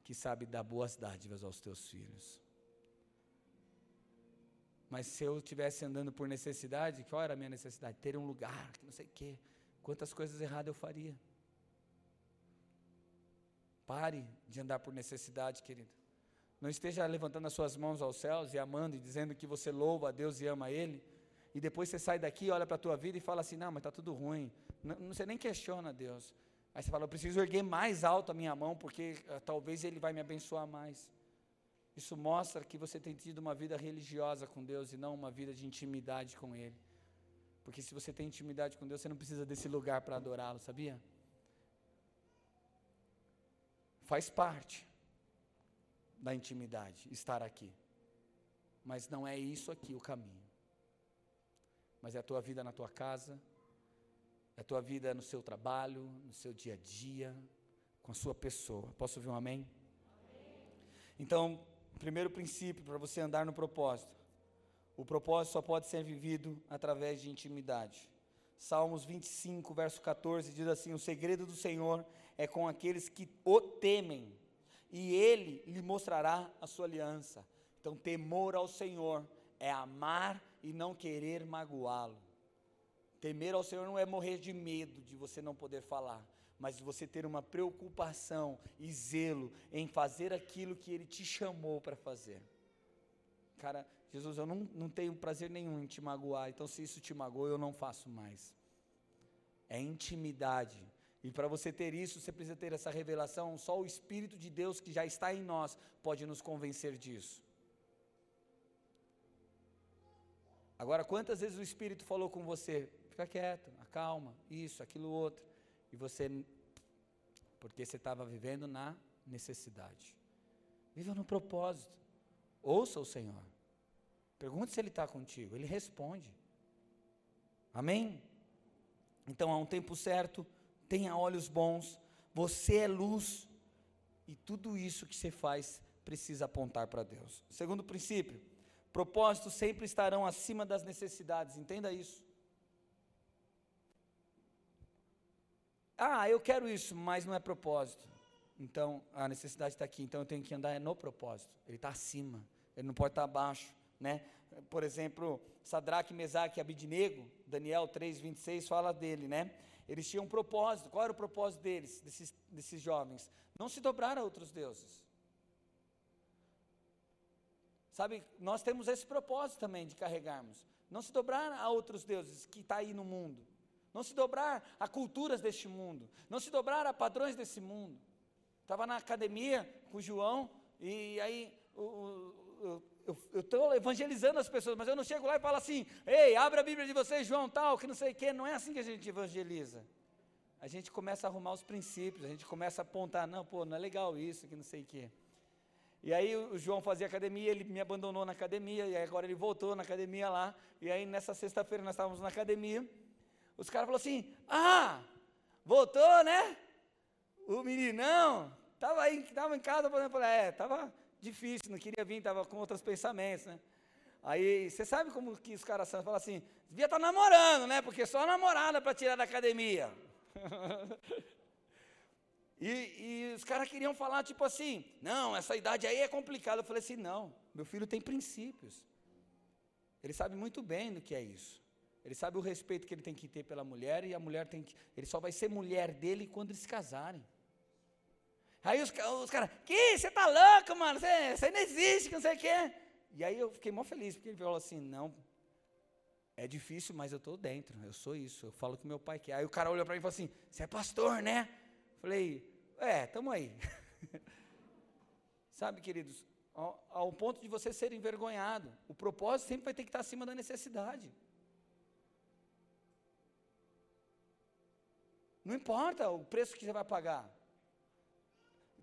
que sabe dar boas dádivas aos teus filhos. Mas se eu estivesse andando por necessidade, qual era a minha necessidade? Ter um lugar, não sei o quê. Quantas coisas erradas eu faria? Pare de andar por necessidade, querido. Não esteja levantando as suas mãos aos céus e amando e dizendo que você louva a Deus e ama Ele. E depois você sai daqui, olha para a tua vida e fala assim: não, mas está tudo ruim. Não, você nem questiona Deus. Aí você fala: eu preciso erguer mais alto a minha mão, porque uh, talvez Ele vai me abençoar mais. Isso mostra que você tem tido uma vida religiosa com Deus e não uma vida de intimidade com Ele. Porque se você tem intimidade com Deus, você não precisa desse lugar para adorá-lo, sabia? Faz parte da intimidade estar aqui. Mas não é isso aqui o caminho. Mas é a tua vida na tua casa, é a tua vida no seu trabalho, no seu dia a dia, com a sua pessoa. Posso ouvir um amém? amém. Então, primeiro princípio para você andar no propósito. O propósito só pode ser vivido através de intimidade. Salmos 25, verso 14 diz assim: O segredo do Senhor é com aqueles que o temem, e ele lhe mostrará a sua aliança. Então, temor ao Senhor é amar e não querer magoá-lo. Temer ao Senhor não é morrer de medo de você não poder falar, mas você ter uma preocupação e zelo em fazer aquilo que Ele te chamou para fazer. Cara, Jesus, eu não, não tenho prazer nenhum em te magoar, então se isso te magoa, eu não faço mais. É intimidade. E para você ter isso, você precisa ter essa revelação. Só o Espírito de Deus que já está em nós pode nos convencer disso. Agora, quantas vezes o Espírito falou com você? Fica quieto, acalma, isso, aquilo outro. E você, porque você estava vivendo na necessidade. Viva no propósito. Ouça o Senhor. Pergunte se Ele está contigo. Ele responde. Amém? Então, há um tempo certo tenha olhos bons, você é luz, e tudo isso que você faz precisa apontar para Deus. Segundo princípio, propósitos sempre estarão acima das necessidades, entenda isso. Ah, eu quero isso, mas não é propósito. Então, a necessidade está aqui, então eu tenho que andar no propósito. Ele está acima, ele não pode estar abaixo. Né? Por exemplo, Sadraque, Mesaque e Abidnego, Daniel 3, 26 fala dele, né? Eles tinham um propósito. Qual era o propósito deles, desses, desses jovens? Não se dobrar a outros deuses. Sabe, nós temos esse propósito também de carregarmos. Não se dobrar a outros deuses que está aí no mundo. Não se dobrar a culturas deste mundo. Não se dobrar a padrões desse mundo. Estava na academia com o João e aí o, o, eu estou evangelizando as pessoas, mas eu não chego lá e falo assim, ei, abre a Bíblia de vocês, João, tal, que não sei o quê. Não é assim que a gente evangeliza. A gente começa a arrumar os princípios, a gente começa a apontar, não, pô, não é legal isso, que não sei o quê. E aí o João fazia academia, ele me abandonou na academia, e agora ele voltou na academia lá. E aí nessa sexta-feira nós estávamos na academia, os caras falaram assim, ah, voltou, né? O meninão, estava aí, estava em casa, eu falei, é, estava difícil, não queria vir, estava com outros pensamentos, né? Aí, você sabe como que os caras são? Falam assim, devia estar tá namorando, né? Porque só namorada para tirar da academia. e, e, os caras queriam falar, tipo assim, não, essa idade aí é complicada. Eu falei assim, não, meu filho tem princípios. Ele sabe muito bem do que é isso. Ele sabe o respeito que ele tem que ter pela mulher e a mulher tem que. Ele só vai ser mulher dele quando eles casarem. Aí os, os caras, que você tá louco, mano, você não existe, que não sei o quê. E aí eu fiquei mó feliz, porque ele falou assim, não, é difícil, mas eu estou dentro, eu sou isso, eu falo que meu pai quer. Aí o cara olhou para mim e falou assim, você é pastor, né? Falei, é, estamos aí. Sabe, queridos, ao, ao, ponto de você ser envergonhado, o propósito sempre vai ter que estar acima da necessidade. Não importa o preço que você vai pagar.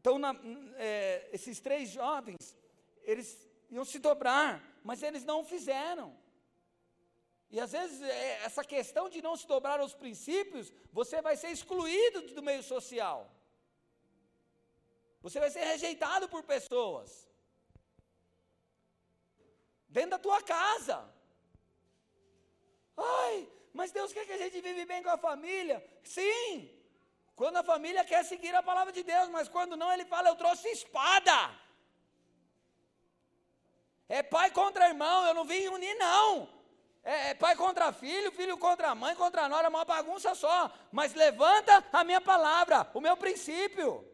Então, na, é, esses três jovens, eles iam se dobrar, mas eles não o fizeram. E às vezes, é, essa questão de não se dobrar aos princípios, você vai ser excluído do meio social. Você vai ser rejeitado por pessoas. Dentro da tua casa. Ai, Mas Deus quer que a gente vive bem com a família. Sim, quando a família quer seguir a palavra de Deus, mas quando não, ele fala: Eu trouxe espada. É pai contra irmão, eu não vim unir, não. É, é pai contra filho, filho contra mãe, contra nora, uma bagunça só. Mas levanta a minha palavra, o meu princípio.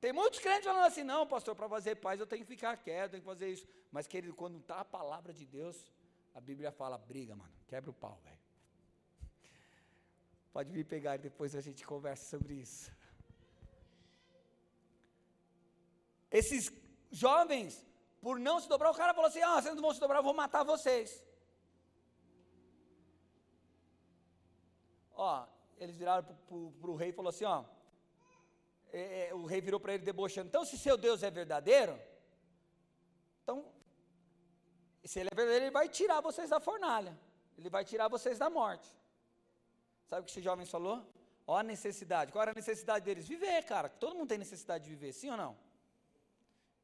Tem muitos crentes falando assim, não, pastor, para fazer paz eu tenho que ficar quieto, tenho que fazer isso. Mas, querido, quando está a palavra de Deus, a Bíblia fala, briga, mano, quebra o pau, velho. Pode vir pegar e depois a gente conversa sobre isso. Esses jovens, por não se dobrar, o cara falou assim: ah, vocês não vão se dobrar, eu vou matar vocês. Ó, eles viraram para o rei e falou assim: ó, é, é, o rei virou para ele debochando. Então, se seu Deus é verdadeiro, então, se ele é verdadeiro, ele vai tirar vocês da fornalha. Ele vai tirar vocês da morte. Sabe o que esse jovem falou? Ó a necessidade. Qual era a necessidade deles? Viver, cara. Todo mundo tem necessidade de viver, sim ou não?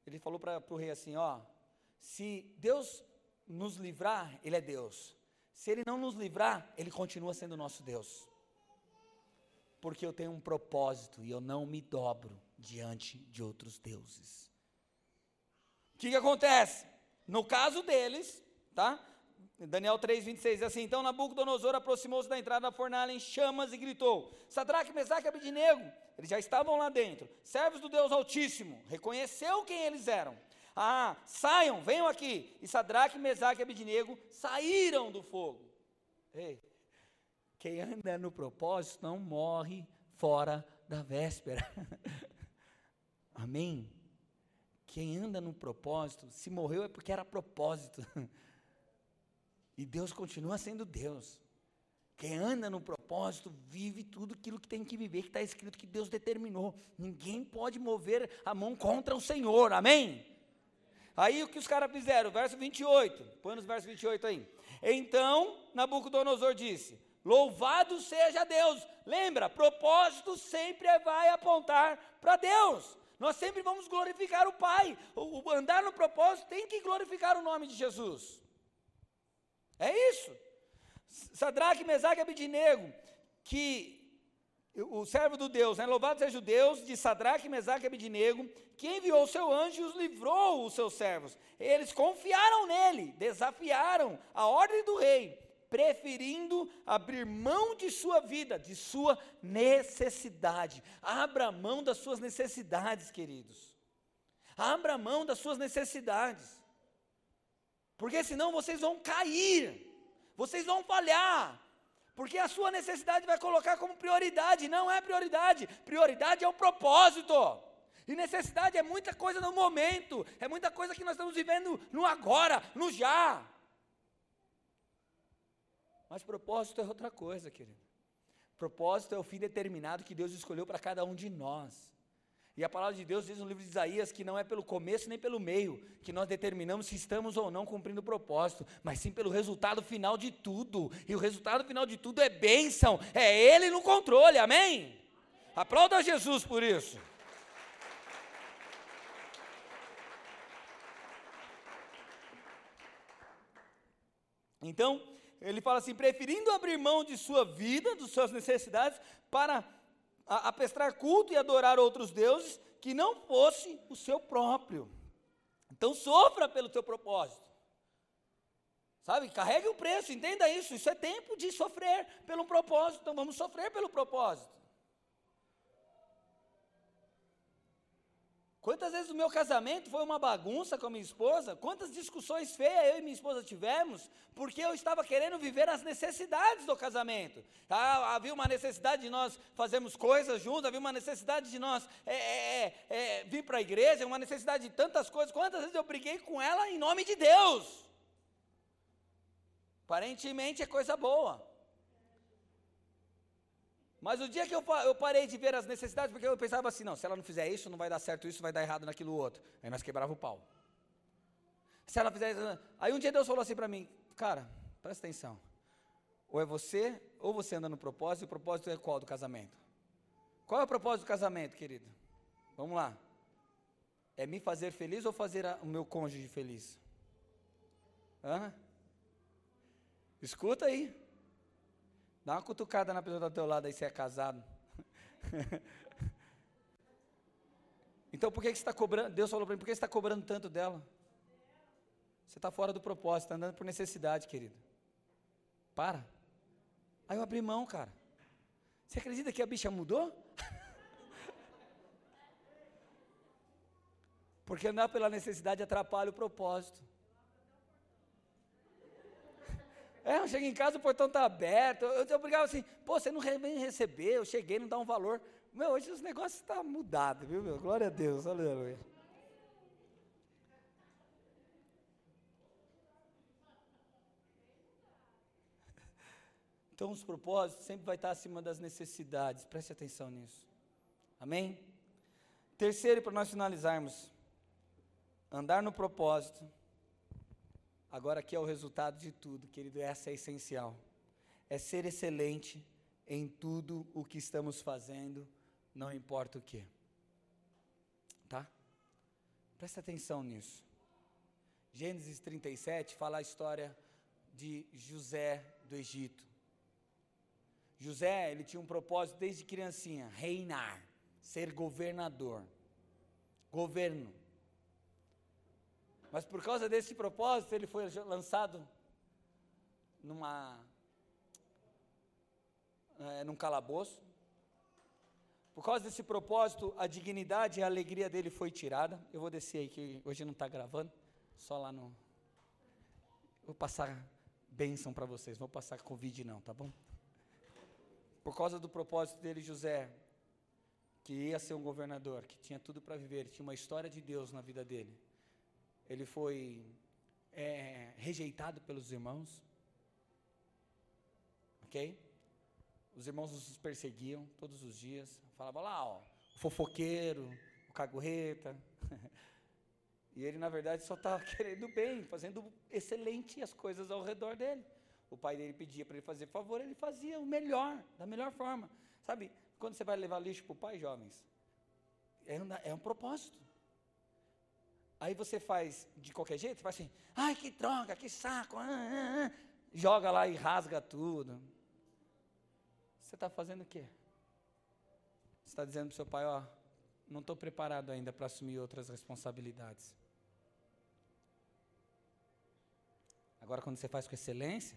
Ele falou para o rei assim: ó, se Deus nos livrar, Ele é Deus. Se Ele não nos livrar, Ele continua sendo nosso Deus porque eu tenho um propósito e eu não me dobro diante de outros deuses. O que, que acontece? No caso deles, tá? Daniel 3, 26, assim, então Nabucodonosor aproximou-se da entrada da fornalha em chamas e gritou, Sadraque, Mesaque e Abidinego, eles já estavam lá dentro, servos do Deus Altíssimo, reconheceu quem eles eram, ah, saiam, venham aqui, e Sadraque, Mesaque e Abidinego saíram do fogo, ei, quem anda no propósito não morre fora da véspera. Amém? Quem anda no propósito, se morreu é porque era propósito. E Deus continua sendo Deus. Quem anda no propósito vive tudo aquilo que tem que viver, que está escrito que Deus determinou. Ninguém pode mover a mão contra o Senhor, amém? Aí o que os caras fizeram? Verso 28, põe nos versos 28 aí. Então Nabucodonosor disse: Louvado seja Deus. Lembra, propósito sempre vai apontar para Deus. Nós sempre vamos glorificar o Pai. O, o andar no propósito tem que glorificar o nome de Jesus. É isso. Sadraque, Mesaque e Abidinego, que o servo do Deus, né? louvado seja o Deus de Sadraque, Mesaque e Abidinego, que enviou o seu anjo e os livrou os seus servos. Eles confiaram nele, desafiaram a ordem do rei preferindo abrir mão de sua vida, de sua necessidade. Abra mão das suas necessidades, queridos. Abra mão das suas necessidades. Porque senão vocês vão cair, vocês vão falhar. Porque a sua necessidade vai colocar como prioridade, não é prioridade, prioridade é o propósito. E necessidade é muita coisa no momento, é muita coisa que nós estamos vivendo no agora, no já. Mas propósito é outra coisa, querido. Propósito é o fim determinado que Deus escolheu para cada um de nós. E a palavra de Deus diz no livro de Isaías que não é pelo começo nem pelo meio que nós determinamos se estamos ou não cumprindo o propósito, mas sim pelo resultado final de tudo. E o resultado final de tudo é bênção, é Ele no controle, amém? Aplauda Jesus por isso. Então, ele fala assim: preferindo abrir mão de sua vida, de suas necessidades, para apestrar culto e adorar outros deuses que não fosse o seu próprio. Então sofra pelo seu propósito. Sabe, carregue o preço, entenda isso. Isso é tempo de sofrer pelo propósito. Então vamos sofrer pelo propósito. Quantas vezes o meu casamento foi uma bagunça com a minha esposa? Quantas discussões feias eu e minha esposa tivemos? Porque eu estava querendo viver as necessidades do casamento. Ah, havia uma necessidade de nós fazermos coisas juntos, havia uma necessidade de nós é, é, é, é vir para a igreja, uma necessidade de tantas coisas. Quantas vezes eu briguei com ela em nome de Deus? Aparentemente é coisa boa. Mas o dia que eu, eu parei de ver as necessidades, porque eu pensava assim, não, se ela não fizer isso, não vai dar certo isso, vai dar errado naquilo outro. Aí nós quebrava o pau. Se ela fizer isso, aí um dia Deus falou assim para mim, cara, presta atenção. Ou é você, ou você anda no propósito, e o propósito é qual do casamento? Qual é o propósito do casamento, querido? Vamos lá. É me fazer feliz ou fazer a, o meu cônjuge feliz? Hã? Escuta aí. Dá uma cutucada na pessoa do teu lado aí se é casado. então por que, que você está cobrando? Deus falou para mim, por que você está cobrando tanto dela? Você está fora do propósito, está andando por necessidade, querido. Para. Aí eu abri mão, cara. Você acredita que a bicha mudou? Porque andar pela necessidade atrapalha o propósito. É, eu chego em casa, o portão está aberto. Eu, eu brigava assim, pô, você não vem receber, eu cheguei, não dá um valor. Meu, hoje os negócios estão tá mudados, viu, meu? Glória a Deus, aleluia. Então, os propósitos sempre vai estar acima das necessidades. Preste atenção nisso. Amém? Terceiro, para nós finalizarmos, andar no propósito. Agora aqui é o resultado de tudo, querido, essa é essencial. É ser excelente em tudo o que estamos fazendo, não importa o que. Tá? Presta atenção nisso. Gênesis 37 fala a história de José do Egito. José, ele tinha um propósito desde criancinha, reinar, ser governador. Governo. Mas por causa desse propósito, ele foi lançado numa é, num calabouço. Por causa desse propósito, a dignidade e a alegria dele foi tirada. Eu vou descer aí, que hoje não está gravando, só lá no. Vou passar bênção para vocês, não vou passar Covid não, tá bom? Por causa do propósito dele, José, que ia ser um governador, que tinha tudo para viver, tinha uma história de Deus na vida dele. Ele foi é, rejeitado pelos irmãos. Ok? Os irmãos os perseguiam todos os dias. Falavam lá, ó, o fofoqueiro, o cagurreta. e ele, na verdade, só estava querendo bem, fazendo excelente as coisas ao redor dele. O pai dele pedia para ele fazer favor, ele fazia o melhor, da melhor forma. Sabe, quando você vai levar lixo para o pai, jovens, é um, é um propósito. Aí você faz de qualquer jeito, faz assim, ai que droga, que saco, ah, ah, ah. joga lá e rasga tudo. Você está fazendo o quê? Você está dizendo para o seu pai, ó, não estou preparado ainda para assumir outras responsabilidades. Agora, quando você faz com excelência,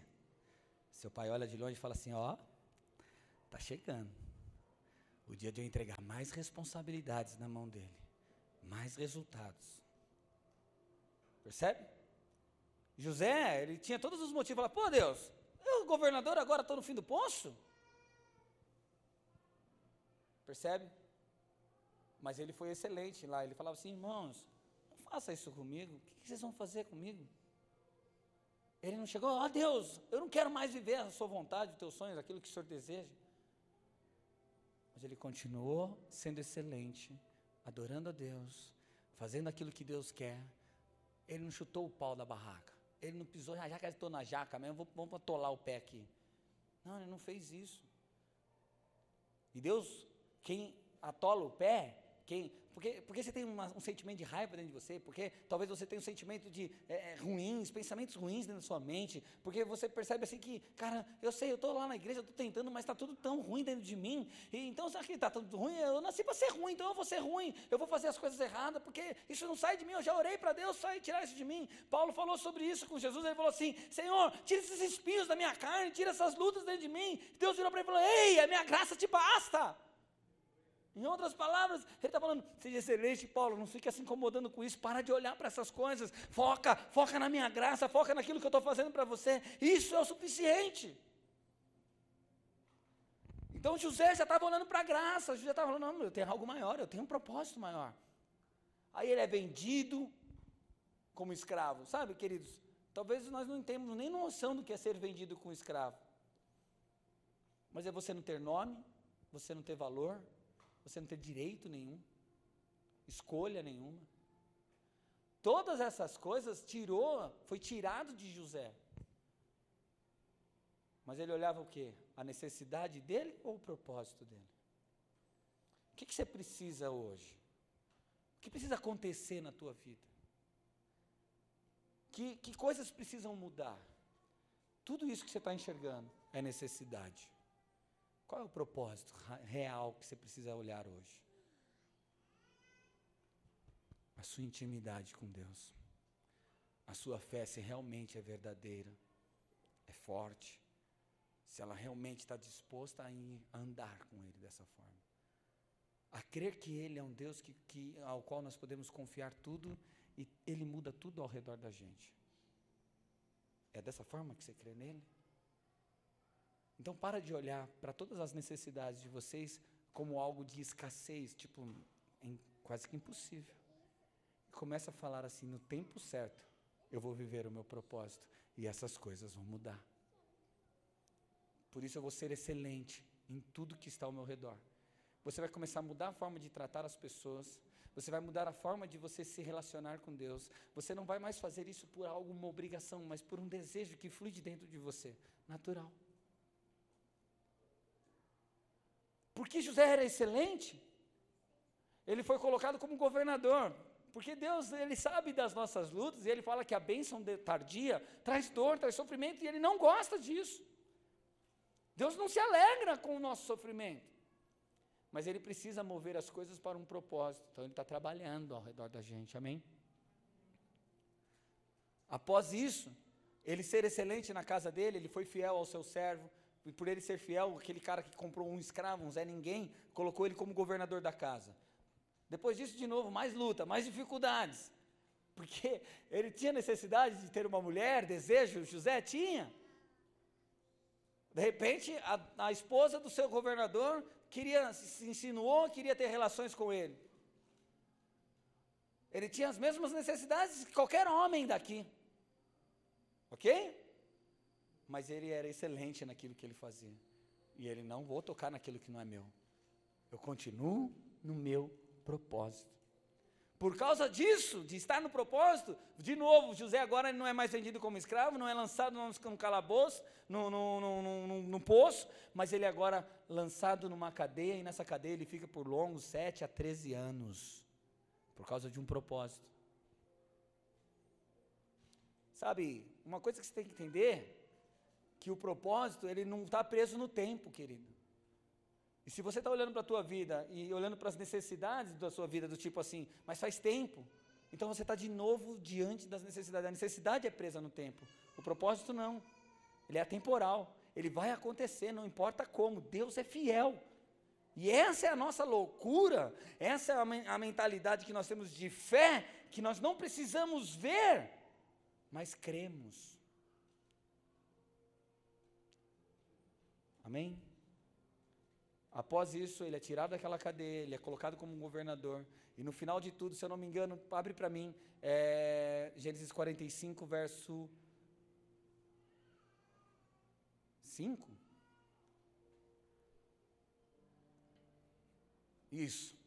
seu pai olha de longe e fala assim: Ó, tá chegando. O dia de eu entregar mais responsabilidades na mão dele, mais resultados. Percebe? José, ele tinha todos os motivos. Falar, pô, Deus, eu, governador, agora estou no fim do poço. Percebe? Mas ele foi excelente lá. Ele falava assim: irmãos, não faça isso comigo. O que vocês vão fazer comigo? Ele não chegou, ó oh, Deus, eu não quero mais viver a sua vontade, os teus sonhos, aquilo que o Senhor deseja. Mas ele continuou sendo excelente, adorando a Deus, fazendo aquilo que Deus quer. Ele não chutou o pau da barraca. Ele não pisou, ah, já que estou na jaca mesmo, vou, vamos atolar o pé aqui. Não, ele não fez isso. E Deus, quem atola o pé, quem porque, porque você tem uma, um sentimento de raiva dentro de você, porque talvez você tenha um sentimento de é, é, ruins, pensamentos ruins dentro da sua mente, porque você percebe assim que, cara, eu sei, eu estou lá na igreja, eu estou tentando, mas está tudo tão ruim dentro de mim, e, então será que está tudo ruim? Eu nasci para ser ruim, então eu vou ser ruim, eu vou fazer as coisas erradas, porque isso não sai de mim, eu já orei para Deus sair, tirar isso de mim. Paulo falou sobre isso com Jesus, ele falou assim: Senhor, tira esses espinhos da minha carne, tira essas lutas dentro de mim. Deus virou para ele e falou: Ei, a minha graça te basta. Em outras palavras, ele está falando, seja excelente, Paulo, não fique se incomodando com isso, para de olhar para essas coisas, foca, foca na minha graça, foca naquilo que eu estou fazendo para você, isso é o suficiente. Então José já estava olhando para a graça, José estava falando, não, eu tenho algo maior, eu tenho um propósito maior. Aí ele é vendido como escravo, sabe, queridos? Talvez nós não temos nem noção do que é ser vendido como escravo. Mas é você não ter nome, você não ter valor, você não tem direito nenhum, escolha nenhuma. Todas essas coisas tirou, foi tirado de José. Mas ele olhava o quê? A necessidade dele ou o propósito dele? O que, que você precisa hoje? O que precisa acontecer na tua vida? Que, que coisas precisam mudar? Tudo isso que você está enxergando é necessidade. Qual é o propósito real que você precisa olhar hoje? A sua intimidade com Deus. A sua fé, se realmente é verdadeira, é forte, se ela realmente está disposta a andar com Ele dessa forma. A crer que Ele é um Deus que, que, ao qual nós podemos confiar tudo e Ele muda tudo ao redor da gente. É dessa forma que você crê nele? Então para de olhar para todas as necessidades de vocês como algo de escassez, tipo, quase que impossível. E começa a falar assim, no tempo certo, eu vou viver o meu propósito e essas coisas vão mudar. Por isso eu vou ser excelente em tudo que está ao meu redor. Você vai começar a mudar a forma de tratar as pessoas, você vai mudar a forma de você se relacionar com Deus. Você não vai mais fazer isso por algo, uma obrigação, mas por um desejo que flui de dentro de você, natural. Porque José era excelente, ele foi colocado como governador. Porque Deus, Ele sabe das nossas lutas, e Ele fala que a bênção tardia traz dor, traz sofrimento, e Ele não gosta disso. Deus não se alegra com o nosso sofrimento. Mas Ele precisa mover as coisas para um propósito. Então Ele está trabalhando ao redor da gente, amém? Após isso, ele ser excelente na casa dele, ele foi fiel ao seu servo, e por ele ser fiel, aquele cara que comprou um escravo, um Zé Ninguém, colocou ele como governador da casa. Depois disso, de novo, mais luta, mais dificuldades. Porque ele tinha necessidade de ter uma mulher, desejo, José tinha. De repente, a, a esposa do seu governador queria, se insinuou, queria ter relações com ele. Ele tinha as mesmas necessidades que qualquer homem daqui. Ok? Mas ele era excelente naquilo que ele fazia. E ele não vou tocar naquilo que não é meu. Eu continuo no meu propósito. Por causa disso, de estar no propósito, de novo, José agora não é mais vendido como escravo, não é lançado no calabouço, no poço, mas ele é agora lançado numa cadeia, e nessa cadeia ele fica por longos 7 a 13 anos, por causa de um propósito. Sabe, uma coisa que você tem que entender, que o propósito, ele não está preso no tempo, querido. E se você está olhando para a tua vida e olhando para as necessidades da sua vida, do tipo assim, mas faz tempo, então você está de novo diante das necessidades. A necessidade é presa no tempo, o propósito não. Ele é atemporal, ele vai acontecer, não importa como, Deus é fiel. E essa é a nossa loucura, essa é a, a mentalidade que nós temos de fé, que nós não precisamos ver, mas cremos. Amém? Após isso, ele é tirado daquela cadeia, ele é colocado como governador. E no final de tudo, se eu não me engano, abre para mim, é, Gênesis 45, verso 5. Isso.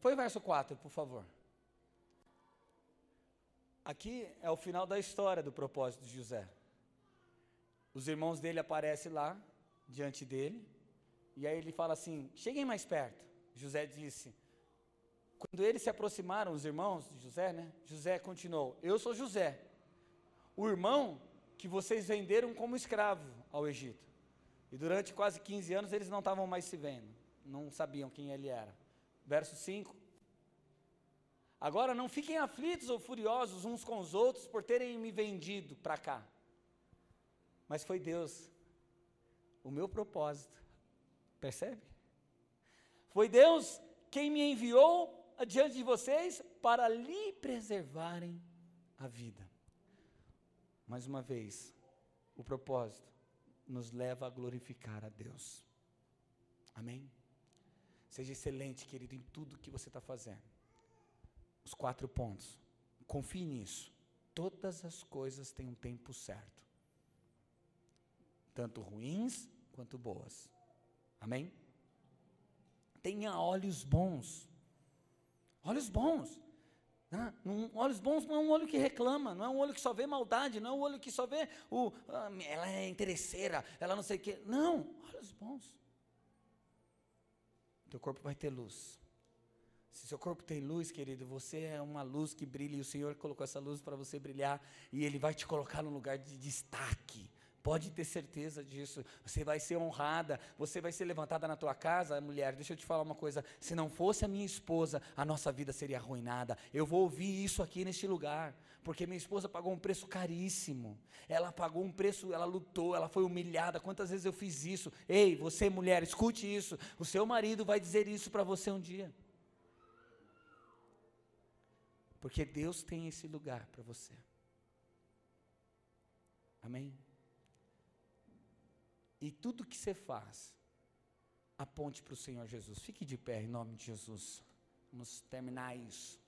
Põe o verso 4, por favor. Aqui é o final da história do propósito de José. Os irmãos dele aparecem lá, diante dele, e aí ele fala assim: cheguem mais perto. José disse. Quando eles se aproximaram, os irmãos de José, né? José continuou: Eu sou José, o irmão que vocês venderam como escravo ao Egito. E durante quase 15 anos eles não estavam mais se vendo, não sabiam quem ele era. Verso 5. Agora não fiquem aflitos ou furiosos uns com os outros por terem me vendido para cá mas foi Deus. O meu propósito. Percebe? Foi Deus quem me enviou adiante de vocês para lhe preservarem a vida. Mais uma vez, o propósito nos leva a glorificar a Deus. Amém? Seja excelente, querido, em tudo que você está fazendo. Os quatro pontos. Confie nisso. Todas as coisas têm um tempo certo tanto ruins quanto boas. Amém? Tenha olhos bons. Olhos bons. Né? olhos bons não é um olho que reclama, não é um olho que só vê maldade, não é um olho que só vê o. Ah, ela é interesseira, ela não sei o quê. Não, olhos bons. Teu corpo vai ter luz. Se seu corpo tem luz, querido, você é uma luz que brilha e o Senhor colocou essa luz para você brilhar e Ele vai te colocar num lugar de destaque. Pode ter certeza disso. Você vai ser honrada, você vai ser levantada na tua casa, mulher. Deixa eu te falar uma coisa: se não fosse a minha esposa, a nossa vida seria arruinada. Eu vou ouvir isso aqui neste lugar, porque minha esposa pagou um preço caríssimo. Ela pagou um preço, ela lutou, ela foi humilhada. Quantas vezes eu fiz isso? Ei, você mulher, escute isso. O seu marido vai dizer isso para você um dia. Porque Deus tem esse lugar para você. Amém? E tudo que você faz, aponte para o Senhor Jesus. Fique de pé em nome de Jesus. Vamos terminar isso.